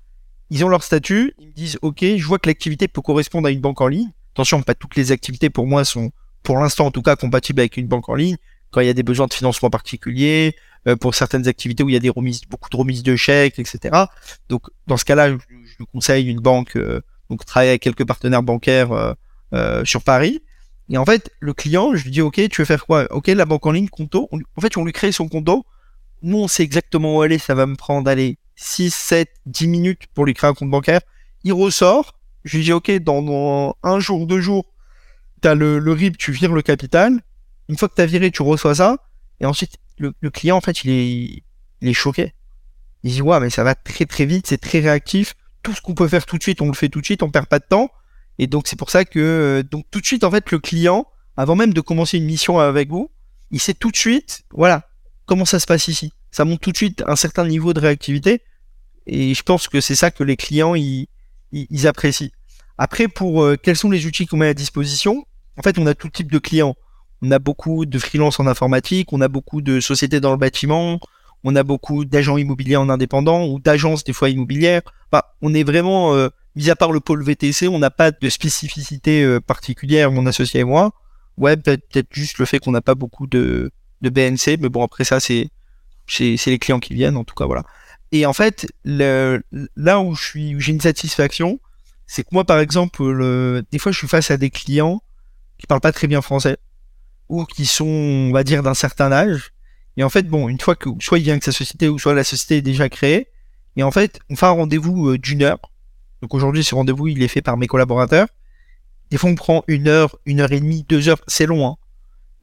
ils ont leur statut, ils me disent, OK, je vois que l'activité peut correspondre à une banque en ligne. Attention, pas toutes les activités pour moi sont, pour l'instant en tout cas, compatibles avec une banque en ligne quand il y a des besoins de financement particuliers, euh, pour certaines activités où il y a des remises, beaucoup de remises de chèques, etc. Donc dans ce cas-là, je, conseille une banque, euh, donc travailler avec quelques partenaires bancaires euh, euh, sur Paris. Et en fait, le client, je lui dis, ok, tu veux faire quoi? Ok, la banque en ligne, compto. en fait, on lui crée son compto. Nous, on sait exactement où aller. Ça va me prendre, allez, 6, 7, 10 minutes pour lui créer un compte bancaire. Il ressort. Je lui dis, ok, dans, un jour, deux jours, t'as le, le RIB, tu vires le capital une fois que tu as viré, tu reçois ça, et ensuite, le, client, en fait, il est, il est choqué. Il dit, ouais, mais ça va très très vite, c'est très réactif. Tout ce qu'on peut faire tout de suite, on le fait tout de suite, on perd pas de temps. Et donc, c'est pour ça que, euh, donc, tout de suite, en fait, le client, avant même de commencer une mission avec vous, il sait tout de suite, voilà, comment ça se passe ici. Ça monte tout de suite un certain niveau de réactivité. Et je pense que c'est ça que les clients, ils, ils, apprécient. Après, pour euh, quels sont les outils qu'on met à disposition, en fait, on a tout type de clients on a beaucoup de freelance en informatique, on a beaucoup de sociétés dans le bâtiment, on a beaucoup d'agents immobiliers en indépendant ou d'agences des fois immobilières. Bah, on est vraiment, euh, mis à part le pôle VTC, on n'a pas de spécificité euh, particulière, mon associé et moi. Ouais, peut-être juste le fait qu'on n'a pas beaucoup de, BNC, mais bon, après ça, c'est, les clients qui viennent, en tout cas, voilà. Et en fait, là où j'ai une satisfaction, c'est que moi, par exemple, le, des fois, je suis face à des clients qui parlent pas très bien français ou qui sont, on va dire, d'un certain âge. Et en fait, bon, une fois que soit il vient avec sa société ou soit la société est déjà créée, et en fait, on fait un rendez-vous euh, d'une heure. Donc aujourd'hui, ce rendez-vous, il est fait par mes collaborateurs. Des fois, on prend une heure, une heure et demie, deux heures, c'est long. Hein.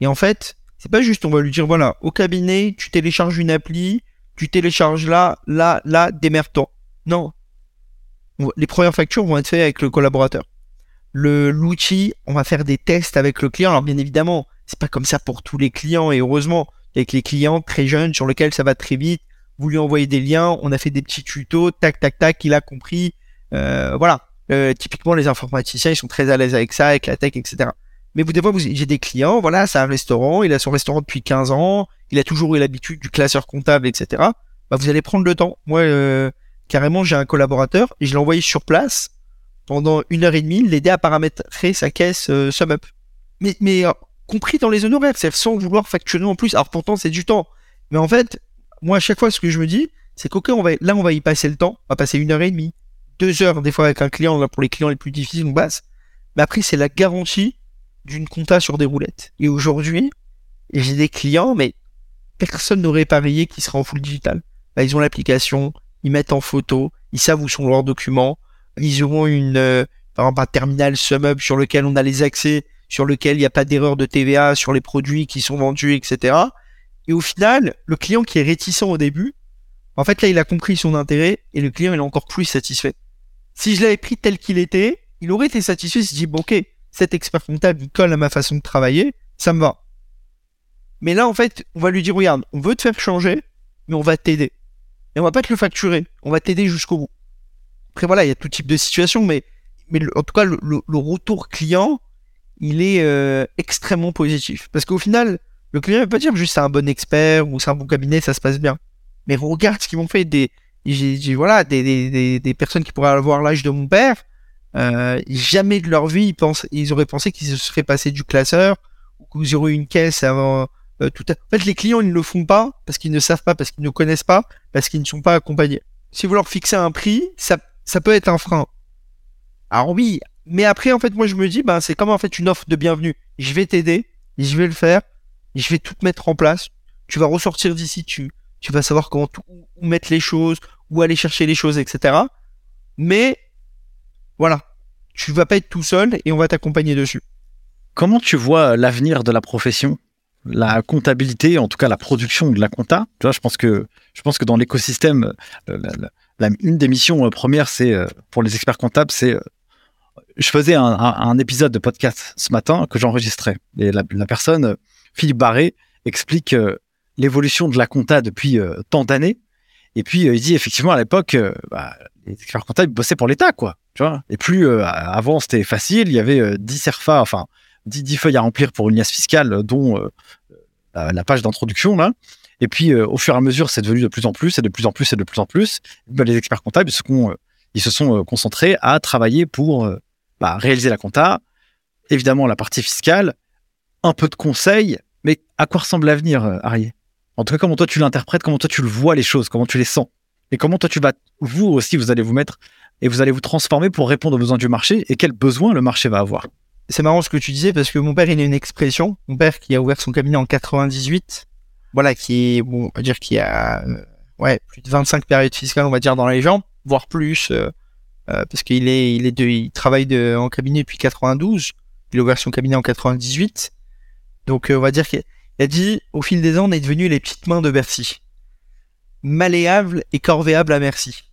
Et en fait, c'est pas juste, on va lui dire, voilà, au cabinet, tu télécharges une appli, tu télécharges là, là, là, démerde-toi. Non. Les premières factures vont être faites avec le collaborateur. Le l'outil, on va faire des tests avec le client. Alors bien évidemment, c'est pas comme ça pour tous les clients et heureusement avec les clients très jeunes sur lesquels ça va très vite. Vous lui envoyez des liens, on a fait des petits tutos, tac tac tac, il a compris. Euh, voilà. Euh, typiquement les informaticiens ils sont très à l'aise avec ça, avec la tech, etc. Mais vous des fois j'ai des clients, voilà, c'est un restaurant, il a son restaurant depuis 15 ans, il a toujours eu l'habitude du classeur comptable, etc. Bah vous allez prendre le temps. Moi euh, carrément j'ai un collaborateur et je l'ai envoyé sur place pendant une heure et demie, l'aider à paramétrer sa caisse euh, SumUp. Mais, mais euh, compris dans les honoraires, c'est sans vouloir facturer en plus. Alors pourtant, c'est du temps. Mais en fait, moi, à chaque fois, ce que je me dis, c'est qu'ok, on va, là, on va y passer le temps. On va passer une heure et demie, deux heures, des fois avec un client. Là, pour les clients les plus difficiles, on passe. Mais après, c'est la garantie d'une compta sur des roulettes. Et aujourd'hui, j'ai des clients, mais personne n'aurait parié qu'ils seraient en full digital. Bah, ils ont l'application, ils mettent en photo, ils savent où sont leurs documents, ils auront une, euh, par exemple, un terminal SumUp sur lequel on a les accès, sur lequel il n'y a pas d'erreur de TVA sur les produits qui sont vendus, etc. Et au final, le client qui est réticent au début, en fait, là, il a compris son intérêt et le client, il est encore plus satisfait. Si je l'avais pris tel qu'il était, il aurait été satisfait, il se dit, bon, ok, cet expert comptable, il colle à ma façon de travailler, ça me va. Mais là, en fait, on va lui dire, regarde, on veut te faire changer, mais on va t'aider. Et on va pas te le facturer, on va t'aider jusqu'au bout. Après, voilà, il y a tout type de situation, mais, mais en tout cas, le, retour client, il est euh, extrêmement positif. Parce qu'au final, le client ne peut pas dire juste c'est un bon expert ou c'est un bon cabinet, ça se passe bien. Mais regarde ce qu'ils m'ont fait. Des, j'ai, voilà, des, des, des, personnes qui pourraient avoir l'âge de mon père, euh, jamais de leur vie, ils, pensent, ils auraient pensé qu'ils se seraient passés du classeur ou qu'ils auraient une caisse avant euh, tout. À... En fait, les clients, ils ne le font pas parce qu'ils ne savent pas, parce qu'ils ne connaissent pas, parce qu'ils ne sont pas accompagnés. Si vous leur fixez un prix, ça, ça peut être un frein. Alors oui, mais après, en fait, moi, je me dis, ben, c'est comme en fait une offre de bienvenue. Je vais t'aider, je vais le faire, je vais tout mettre en place. Tu vas ressortir d'ici, tu, tu vas savoir comment tout, où mettre les choses, où aller chercher les choses, etc. Mais voilà, tu vas pas être tout seul et on va t'accompagner dessus. Comment tu vois l'avenir de la profession? La comptabilité, en tout cas la production de la compta? Tu vois, je pense que je pense que dans l'écosystème, euh, une des missions euh, premières, c'est euh, pour les experts comptables, c'est je faisais un, épisode de podcast ce matin que j'enregistrais et la, personne Philippe Barré explique l'évolution de la compta depuis tant d'années. Et puis il dit effectivement à l'époque, bah, les experts comptables bossaient pour l'État, quoi. Et plus avant c'était facile, il y avait 10 CERFA, enfin 10, feuilles à remplir pour une liasse fiscale, dont euh, la, page d'introduction là. Et puis, euh, au fur et à mesure, c'est devenu de plus en plus, et de plus en plus, et de plus en plus. Ben, les experts comptables, ils, ils se sont euh, concentrés à travailler pour bah, réaliser la compta, évidemment la partie fiscale, un peu de conseils, mais à quoi ressemble l'avenir, Arié En tout cas, comment toi tu l'interprètes, comment toi tu le vois les choses, comment tu les sens. Et comment toi tu vas, vous aussi, vous allez vous mettre et vous allez vous transformer pour répondre aux besoins du marché et quels besoins le marché va avoir. C'est marrant ce que tu disais parce que mon père il a une expression. Mon père qui a ouvert son cabinet en 98 voilà qui est bon on va dire qu'il a euh, ouais plus de 25 périodes fiscales on va dire dans les jambes voire plus euh, euh, parce qu'il est il est de, il travaille en cabinet depuis 92 il a ouvert son cabinet en 98 donc on va dire qu'il a dit au fil des ans on est devenu les petites mains de Bercy malléable et corvéable à merci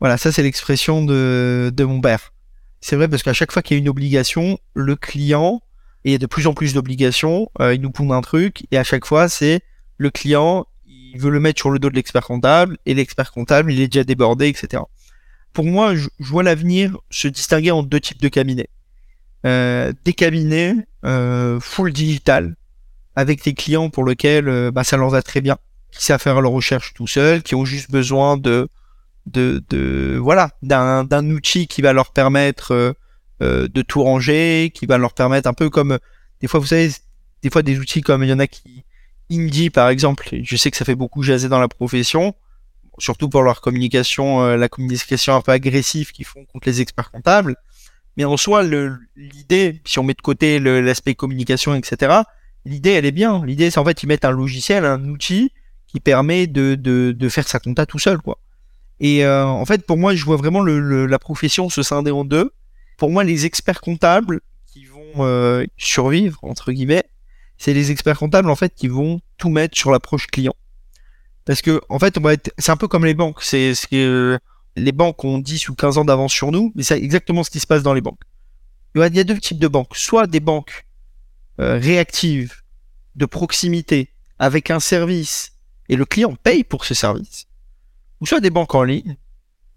voilà ça c'est l'expression de de mon père c'est vrai parce qu'à chaque fois qu'il y a une obligation, le client, et il y a de plus en plus d'obligations, euh, il nous pond un truc, et à chaque fois, c'est le client, il veut le mettre sur le dos de l'expert comptable, et l'expert comptable, il est déjà débordé, etc. Pour moi, je, vois l'avenir se distinguer en deux types de cabinets. Euh, des cabinets euh, full digital, avec des clients pour lesquels bah, ça leur va très bien, qui savent faire leur recherche tout seul, qui ont juste besoin de de, de voilà d'un, d'un outil qui va leur permettre euh, euh, de tout ranger, qui va leur permettre un peu comme des fois vous savez des fois des outils comme il y en a qui Indie par exemple, je sais que ça fait beaucoup jaser dans la profession, surtout pour leur communication, euh, la communication un peu agressive qu'ils font contre les experts comptables. Mais en soi, l'idée, si on met de côté l'aspect communication, etc., l'idée, elle est bien. L'idée, c'est en fait, ils mettent un logiciel, un outil qui permet de, faire sa compta tout seul, quoi. Et euh, en fait, pour moi, je vois vraiment la profession se scinder en deux. Pour moi, les experts comptables qui vont euh, survivre, entre guillemets, c'est les experts comptables, en fait, qui vont tout mettre sur l'approche client. Parce que, en fait, on être, c'est un peu comme les banques. C'est ce que les banques ont 10 ou 15 ans d'avance sur nous, mais c'est exactement ce qui se passe dans les banques. Il y a deux types de banques. Soit des banques euh, réactives, de proximité, avec un service, et le client paye pour ce service ou soit des banques en ligne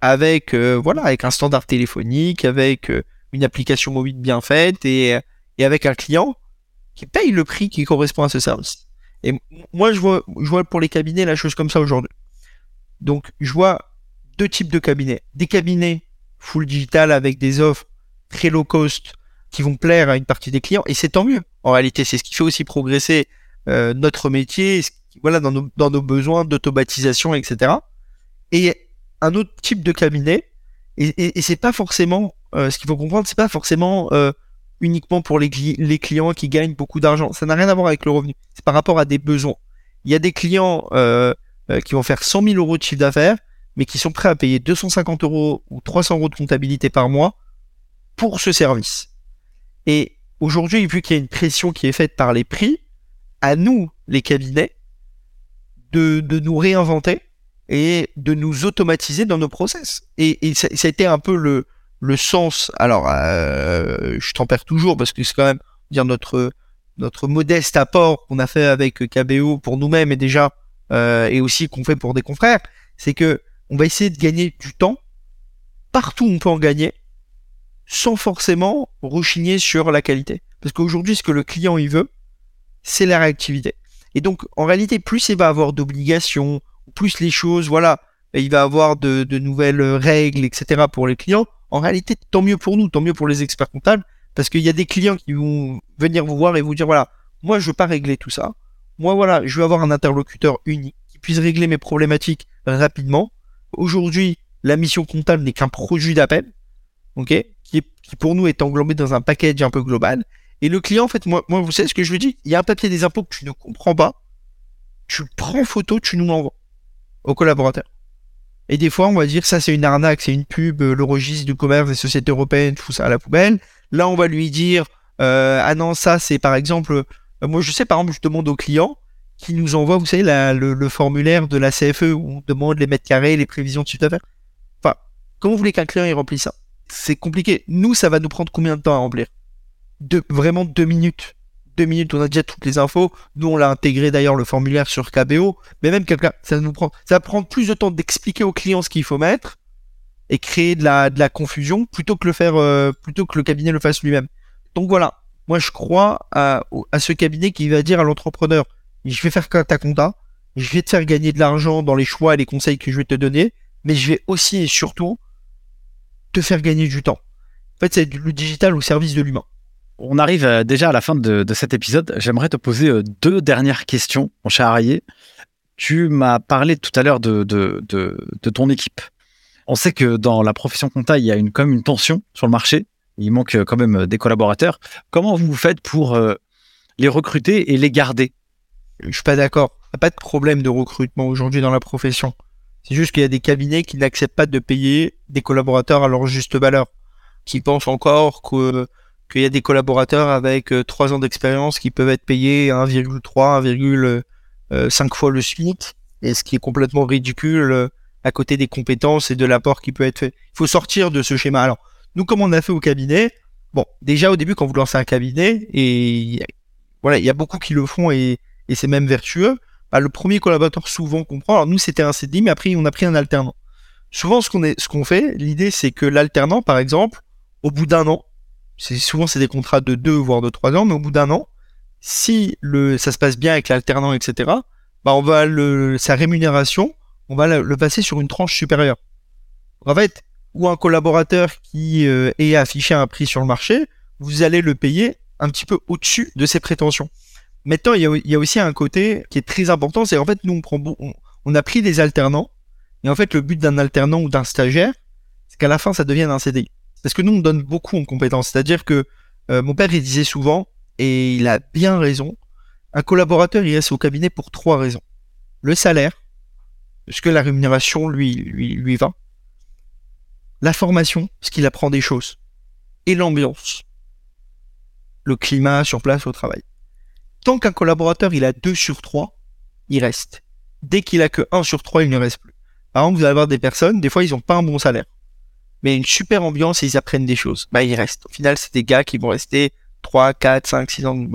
avec euh, voilà avec un standard téléphonique, avec euh, une application mobile bien faite et, et avec un client qui paye le prix qui correspond à ce service. Et moi je vois je vois pour les cabinets la chose comme ça aujourd'hui. Donc je vois deux types de cabinets, des cabinets full digital avec des offres très low cost qui vont plaire à une partie des clients. Et c'est tant mieux. En réalité, c'est ce qui fait aussi progresser euh, notre métier, voilà, dans nos, dans nos besoins d'automatisation, etc. Et un autre type de cabinet, et, et, c'est pas forcément, euh, ce qu'il faut comprendre, c'est pas forcément euh, uniquement pour les, les, clients qui gagnent beaucoup d'argent. Ça n'a rien à voir avec le revenu. C'est par rapport à des besoins. Il y a des clients euh, euh qui vont faire 100 000 euros de chiffre d'affaires, mais qui sont prêts à payer 250 euros ou 300 euros de comptabilité par mois pour ce service. Et aujourd'hui, vu qu'il y a une pression qui est faite par les prix, à nous, les cabinets, de, de nous réinventer et de nous automatiser dans nos process. Et, et ça, ça, a été un peu le, le sens. Alors, euh, je t'en perds toujours parce que c'est quand même dire notre notre modeste apport qu'on a fait avec KBO pour nous-mêmes et déjà euh, et aussi qu'on fait pour des confrères, c'est que on va essayer de gagner du temps partout où on peut en gagner sans forcément rechigner sur la qualité. Parce qu'aujourd'hui, ce que le client il veut, c'est la réactivité. Et donc, en réalité, plus il va avoir d'obligations, plus les choses, voilà, il va avoir de, nouvelles règles, etc. pour les clients. En réalité, tant mieux pour nous, tant mieux pour les experts comptables, parce qu'il y a des clients qui vont venir vous voir et vous dire, voilà, moi, je veux pas régler tout ça. Moi, voilà, je veux avoir un interlocuteur unique qui puisse régler mes problématiques rapidement. Aujourd'hui, la mission comptable n'est qu'un produit d'appel, ok, qui, qui pour nous est englobé dans un package un peu global. Et le client, en fait, moi, moi vous savez ce que je lui dis? Il y a un papier des impôts que tu ne comprends pas. Tu prends photo, tu nous l'envoies au collaborateur. Et des fois, on va dire ça c'est une arnaque, c'est une pub, le registre du commerce des sociétés européennes, tout ça à la poubelle. Là, on va lui dire euh, ah non, ça c'est par exemple, euh, moi je sais par exemple, je demande au client qui nous envoie, vous savez, le, formulaire de la CFE où on demande les mètres carrés, les prévisions de chiffre d'affaires. Enfin, comment vous voulez qu'un client il remplisse ça? C'est compliqué. Nous, ça va nous prendre combien de temps à remplir? Vraiment deux minutes deux minutes, on a déjà toutes les infos. Nous, on l'a intégré d'ailleurs le formulaire sur KBO. Mais même quelqu'un, ça nous prend, ça va prendre plus de temps d'expliquer au client ce qu'il faut mettre et créer de la, de la confusion plutôt que le faire, euh, plutôt que le cabinet le fasse lui-même. Donc voilà. Moi, je crois à, à ce cabinet qui va dire à l'entrepreneur, je vais faire ta compta, je vais te faire gagner de l'argent dans les choix et les conseils que je vais te donner, mais je vais aussi et surtout te faire gagner du temps. En fait, c'est le digital au service de l'humain. On arrive euh, déjà à la fin de, cet épisode. J'aimerais te poser euh, deux dernières questions, mon cher Arié. Tu m'as parlé tout à l'heure de, de, ton équipe. On sait que dans la profession comptable, il y a une, comme une tension sur le marché. Il manque euh, quand même des collaborateurs. Comment vous faites pour les recruter et les garder? Je suis pas d'accord. Il n'y a pas de problème de recrutement aujourd'hui dans la profession. C'est juste qu'il y a des cabinets qui n'acceptent pas de payer des collaborateurs à leur juste valeur, qui pensent encore que qu'il y a des collaborateurs avec 3 euh, ans d'expérience qui peuvent être payés 1,3, 1,5 euh, fois le SMIC, et ce qui est complètement ridicule euh, à côté des compétences et de l'apport qui peut être fait. Il faut sortir de ce schéma. Alors, nous, comme on a fait au cabinet, bon, déjà au début, quand vous lancez un cabinet, et voilà, il y a beaucoup qui le font et, et c'est même vertueux, bah, le premier collaborateur souvent comprend. Alors nous, c'était un CDI, mais après, on a pris un alternant. Souvent, ce qu'on fait, l'idée, c'est que l'alternant, par exemple, au bout d'un an, souvent c'est des contrats de deux voire de trois ans, mais au bout d'un an, si le ça se passe bien avec l'alternant, etc. Bah on va sa rémunération, on va le, passer sur une tranche supérieure. En fait, ou un collaborateur qui euh, affiché un prix sur le marché, vous allez le payer un petit peu au-dessus de ses prétentions. Maintenant, il y, a, aussi un côté qui est très important, c'est en fait nous on prend on a pris des alternants et en fait le but d'un alternant ou d'un stagiaire, c'est qu'à la fin ça devienne un CDI. Parce que nous, on donne beaucoup en compétences. C'est-à-dire que euh, mon père, il disait souvent, et il a bien raison, un collaborateur, il reste au cabinet pour trois raisons. Le salaire, parce que la rémunération lui, lui, lui va. La formation, parce qu'il apprend des choses. Et l'ambiance. Le climat sur place au travail. Tant qu'un collaborateur, il a deux sur trois, il reste. Dès qu'il a que un sur trois, il ne reste plus. Par exemple, vous allez avoir des personnes, des fois, ils n'ont pas un bon salaire mais une super ambiance et ils apprennent des choses. Bah, ils restent. Au final, c'est des gars qui vont rester 3, 4, 5, 6 ans. Il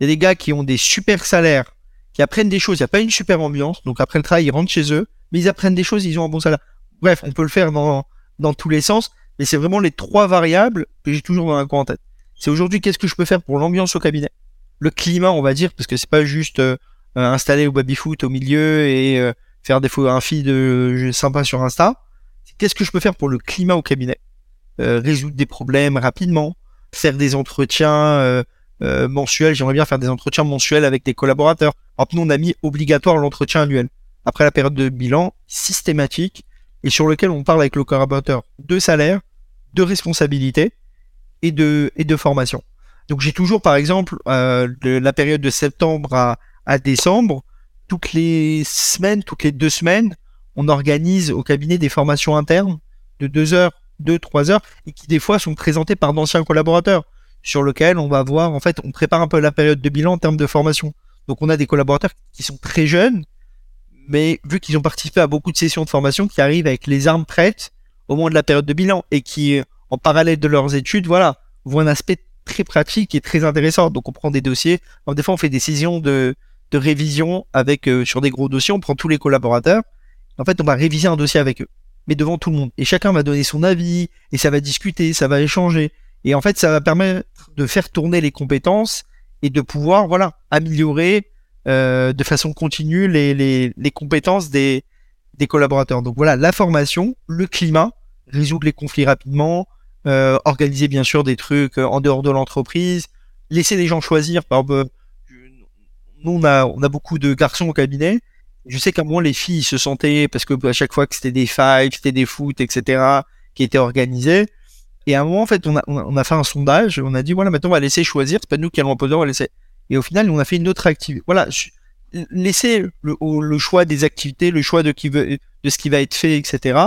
y a des gars qui ont des super salaires, qui apprennent des choses. Il n'y a pas une super ambiance. Donc, après le travail, ils rentrent chez eux, mais ils apprennent des choses, ils ont un bon salaire. Bref, on peut le faire dans, dans tous les sens, mais c'est vraiment les trois variables que j'ai toujours dans la coin en tête. C'est aujourd'hui, qu'est-ce que je peux faire pour l'ambiance au cabinet? Le climat, on va dire, parce que c'est pas juste euh, installer au baby-foot au milieu et euh, faire des fois un feed de sympa sur Insta qu'est-ce que je peux faire pour le climat au cabinet? Résoudre des problèmes rapidement, faire des entretiens mensuels. J'aimerais bien faire des entretiens mensuels avec des collaborateurs. Alors, nous, on a mis obligatoire l'entretien annuel après la période de bilan systématique et sur lequel on parle avec le collaborateur de salaire, de responsabilité et de, et de formation. Donc j'ai toujours, par exemple, euh, de la période de septembre à, à décembre, toutes les semaines, toutes les deux semaines, on organise au cabinet des formations internes de deux heures, deux, trois heures, et qui des fois sont présentées par d'anciens collaborateurs, sur lequel on va voir, en fait, on prépare un peu la période de bilan en termes de formation. Donc on a des collaborateurs qui sont très jeunes, mais vu qu'ils ont participé à beaucoup de sessions de formation, qui arrivent avec les armes prêtes au moment de la période de bilan, et qui, en parallèle de leurs études, voilà, voient un aspect très pratique et très intéressant. Donc on prend des dossiers, des fois on fait des sessions de, de révision avec euh, sur des gros dossiers, on prend tous les collaborateurs. En fait, on va réviser un dossier avec eux, mais devant tout le monde. Et chacun va donner son avis, et ça va discuter, ça va échanger. Et en fait, ça va permettre de faire tourner les compétences et de pouvoir, voilà, améliorer euh, de façon continue les, les, les compétences des, des collaborateurs. Donc voilà, la formation, le climat, résoudre les conflits rapidement, euh, organiser bien sûr des trucs euh, en dehors de l'entreprise, laisser les gens choisir. Par exemple, nous on a, on a beaucoup de garçons au cabinet. Je sais qu'à moins les filles se sentaient parce que à chaque fois que c'était des fives, c'était des foot, etc. qui étaient organisés. Et à un moment en fait on a, on a fait un sondage, on a dit voilà maintenant on va laisser choisir, c'est pas nous qui allons imposer, on va laisser. Et au final on a fait une autre activité. Voilà, laisser le, le, choix des activités, le choix de qui veut, de ce qui va être fait, etc.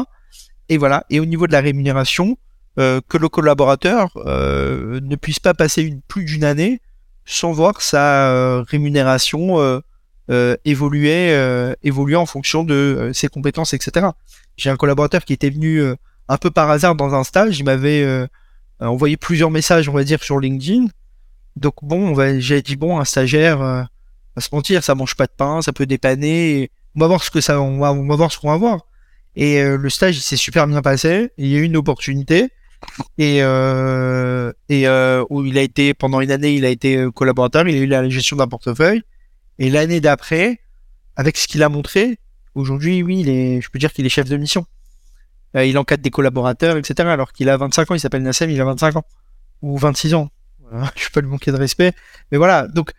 Et voilà. Et au niveau de la rémunération, euh, que le collaborateur euh, ne puisse pas passer une, plus d'une année sans voir sa euh, rémunération évoluer, évoluer en fonction de ses compétences, etc. J'ai un collaborateur qui était venu un peu par hasard dans un stage, il m'avait envoyé plusieurs messages, on va dire, sur LinkedIn. Donc bon, j'ai dit bon, un stagiaire, va se mentir, ça mange pas de pain, ça peut dépanner. On va voir ce que ça, on va, on va voir ce qu'on va voir. Et le stage, il s'est super bien passé. Il y a eu une opportunité et euh, euh, où il a été pendant une année, il a été euh, collaborateur, il a eu la gestion d'un portefeuille. Et l'année d'après, avec ce qu'il a montré, aujourd'hui, oui, il je peux dire qu'il est chef de mission. Il encadre des collaborateurs, etc. Alors qu'il a 25 ans, il s'appelle Nassem, il a 25 ans ou 26 ans. Voilà, je pas lui manquer de respect, mais voilà. Donc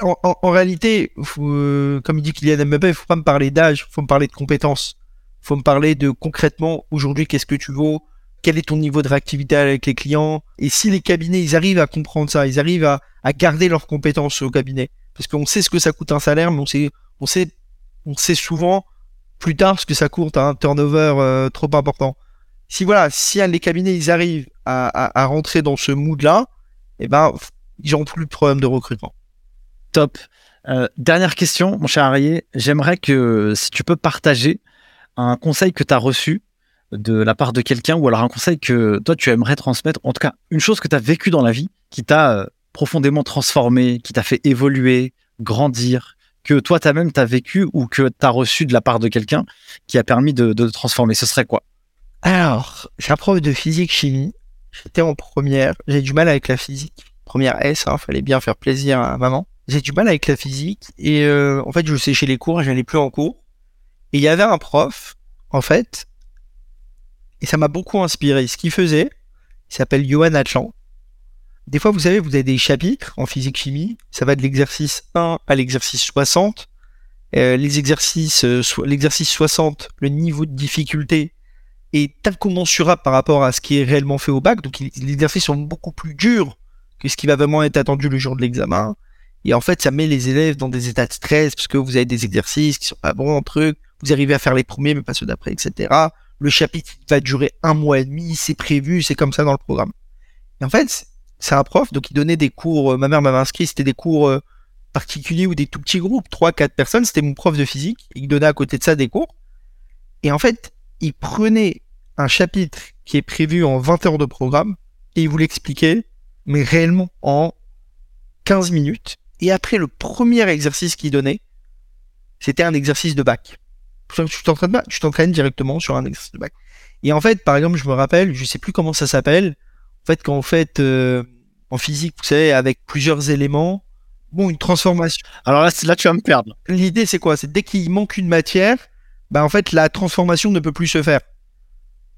en, réalité, comme il dit qu'il y a Mbappé, il faut pas me parler d'âge, faut me parler de compétences, faut me parler de concrètement aujourd'hui qu'est-ce que tu vaux quel est ton niveau de réactivité avec les clients. Et si les cabinets, ils arrivent à comprendre ça, ils arrivent à, garder leurs compétences au cabinet, parce qu'on sait ce que ça coûte un salaire, mais on sait, on sait, souvent plus tard ce que ça coûte un turnover euh, trop important. Si voilà, si les cabinets ils arrivent à, rentrer dans ce mood-là, eh ben ils n'auront plus de problème de recrutement. Top. Euh, dernière question, mon cher Arié. J'aimerais que si tu peux partager un conseil que tu as reçu de la part de quelqu'un ou alors un conseil que toi tu aimerais transmettre, en tout cas une chose que tu as vécu dans la vie qui t'a euh, profondément transformé, qui t'a fait évoluer, grandir, que toi tu même t'as vécu ou que tu as reçu de la part de quelqu'un qui a permis de, de transformer, ce serait quoi? Alors, j'ai un prof de physique chimie, j'étais en première, j'ai du mal avec la physique, première S, hein, fallait bien faire plaisir à maman. J'ai du mal avec la physique et euh, en fait je séchais les cours, j'allais plus en cours. Et il y avait un prof, en fait, et ça m'a beaucoup inspiré. Ce qu'il faisait, il s'appelle Johan Atlan. Des fois, vous savez, vous avez des chapitres en physique-chimie. Ça va de l'exercice 1 à l'exercice 60. Euh, les exercices, euh, l'exercice 60, le niveau de difficulté est incommensurable par rapport à ce qui est réellement fait au bac. Donc, les exercices sont beaucoup plus durs que ce qui va vraiment être attendu le jour de l'examen. Et en fait, ça met les élèves dans des états de stress parce que vous avez des exercices qui sont pas bons, truc. Vous arrivez à faire les premiers, mais pas ceux d'après, etc le chapitre va durer un mois et demi, c'est prévu, c'est comme ça dans le programme. Et en fait, c'est un prof, donc il donnait des cours, euh, ma mère m'avait inscrit, c'était des cours euh, particuliers ou des tout petits groupes, 3 quatre personnes, c'était mon prof de physique, il donnait à côté de ça des cours. Et en fait, il prenait un chapitre qui est prévu en 20 heures de programme et il vous l'expliquait, mais réellement en 15 minutes. Et après le premier exercice qu'il donnait, c'était un exercice de bac tu t'entraînes tu t'entraînes directement sur un exercice de bac. Et en fait, par exemple, je me rappelle, je sais plus comment ça s'appelle. En fait, quand on fait euh, en physique, vous savez, avec plusieurs éléments, bon, une transformation. Alors là, là tu vas me perdre. L'idée, c'est quoi? C'est dès qu'il manque une matière, bah en fait, la transformation ne peut plus se faire.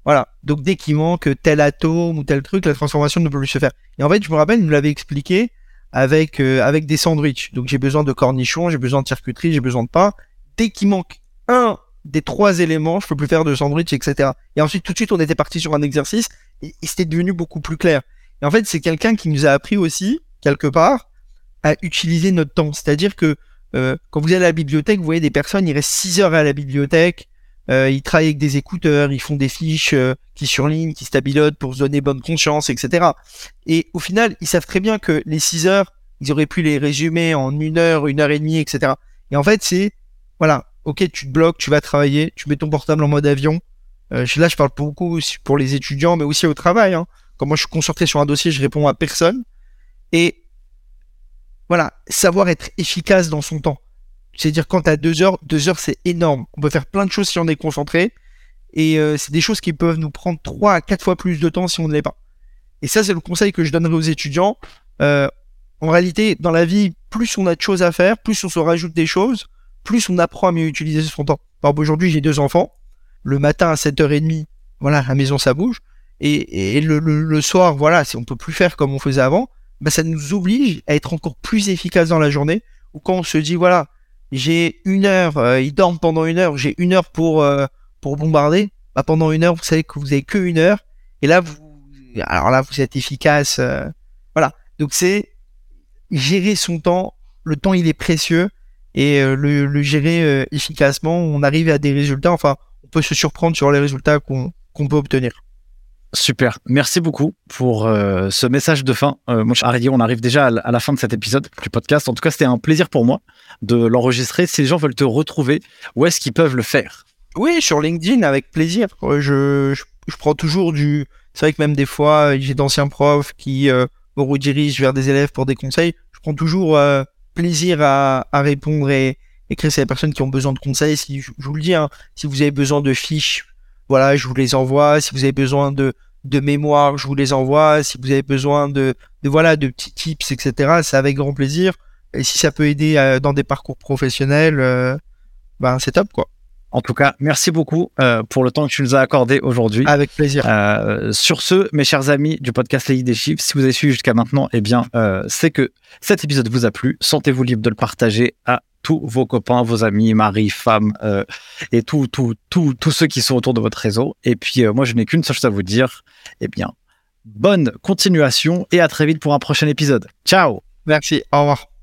Voilà. Donc dès qu'il manque tel atome ou tel truc, la transformation ne peut plus se faire. Et en fait, je me rappelle, il nous l'avait expliqué avec euh, avec des sandwichs. Donc j'ai besoin de cornichons, j'ai besoin de charcuterie, j'ai besoin de pain. Dès qu'il manque un des trois éléments, je peux plus faire de sandwich, etc. Et ensuite, tout de suite, on était parti sur un exercice et, c'était devenu beaucoup plus clair. Et en fait, c'est quelqu'un qui nous a appris aussi, quelque part, à utiliser notre temps. C'est-à-dire que euh, quand vous allez à la bibliothèque, vous voyez des personnes, ils restent 6 heures à la bibliothèque, euh, ils travaillent avec des écouteurs, ils font des fiches euh, qui surlignent, qui stabilotent pour se donner bonne conscience, etc. Et au final, ils savent très bien que les 6 heures, ils auraient pu les résumer en une heure, une heure et demie, etc. Et en fait, c'est, voilà, ok, tu te bloques, tu vas travailler, tu mets ton portable en mode avion. Euh, là, je parle beaucoup pour les étudiants, mais aussi au travail. Hein. Quand moi, je suis concentré sur un dossier, je réponds à personne. Et voilà, savoir être efficace dans son temps. C'est-à-dire quand tu as deux heures, deux heures c'est énorme. On peut faire plein de choses si on est concentré. Et euh, c'est des choses qui peuvent nous prendre trois à quatre fois plus de temps si on ne l'est pas. Et ça, c'est le conseil que je donnerai aux étudiants. Euh, en réalité, dans la vie, plus on a de choses à faire, plus on se rajoute des choses, plus on apprend à mieux utiliser son temps. Par exemple, aujourd'hui, j'ai deux enfants. Le matin à 7h30, voilà, la maison, ça bouge. Et, le, le, soir, voilà, si on peut plus faire comme on faisait avant, bah, ça nous oblige à être encore plus efficace dans la journée. Ou quand on se dit, voilà, j'ai une heure, euh, ils dorment pendant une heure, j'ai une heure pour, euh, pour bombarder. Bah, pendant une heure, vous savez que vous avez que une heure. Et là, vous, alors là, vous êtes efficace. Euh, voilà. Donc c'est gérer son temps. Le temps, il est précieux. Et le, le, gérer efficacement, on arrive à des résultats. Enfin, on peut se surprendre sur les résultats qu'on peut obtenir. Super, merci beaucoup pour euh, ce message de fin. Euh, cher on arrive déjà à la fin de cet épisode du podcast. En tout cas, c'était un plaisir pour moi de l'enregistrer. Si les gens veulent te retrouver, où est-ce qu'ils peuvent le faire? Oui, sur LinkedIn, avec plaisir. Je, je, prends toujours du... C'est vrai que même des fois, j'ai d'anciens profs qui euh, me redirigent vers des élèves pour des conseils. Je prends toujours euh, plaisir à, répondre et écrire à des personnes qui ont besoin de conseils. Si, je, vous le dis, hein, si vous avez besoin de fiches voilà, je vous les envoie. Si vous avez besoin de, de mémoire, je vous les envoie. Si vous avez besoin de, de voilà, de petits tips, etc., c'est avec grand plaisir. Et si ça peut aider euh, dans des parcours professionnels, euh, ben c'est top, quoi. En tout cas, merci beaucoup euh, pour le temps que tu nous as accordé aujourd'hui. Avec plaisir. sur ce, mes chers amis du podcast Les des chiffres, si vous avez suivi jusqu'à maintenant, eh bien, c'est que cet épisode vous a plu. Sentez-vous libre de le partager à tous vos copains, vos amis, mari, femme euh, et tous tout, tout, tous ceux qui sont autour de votre réseau. Et puis, euh, moi, je n'ai qu'une seule chose à vous dire. Eh bien, bonne continuation et à très vite pour un prochain épisode. Ciao Merci, au revoir.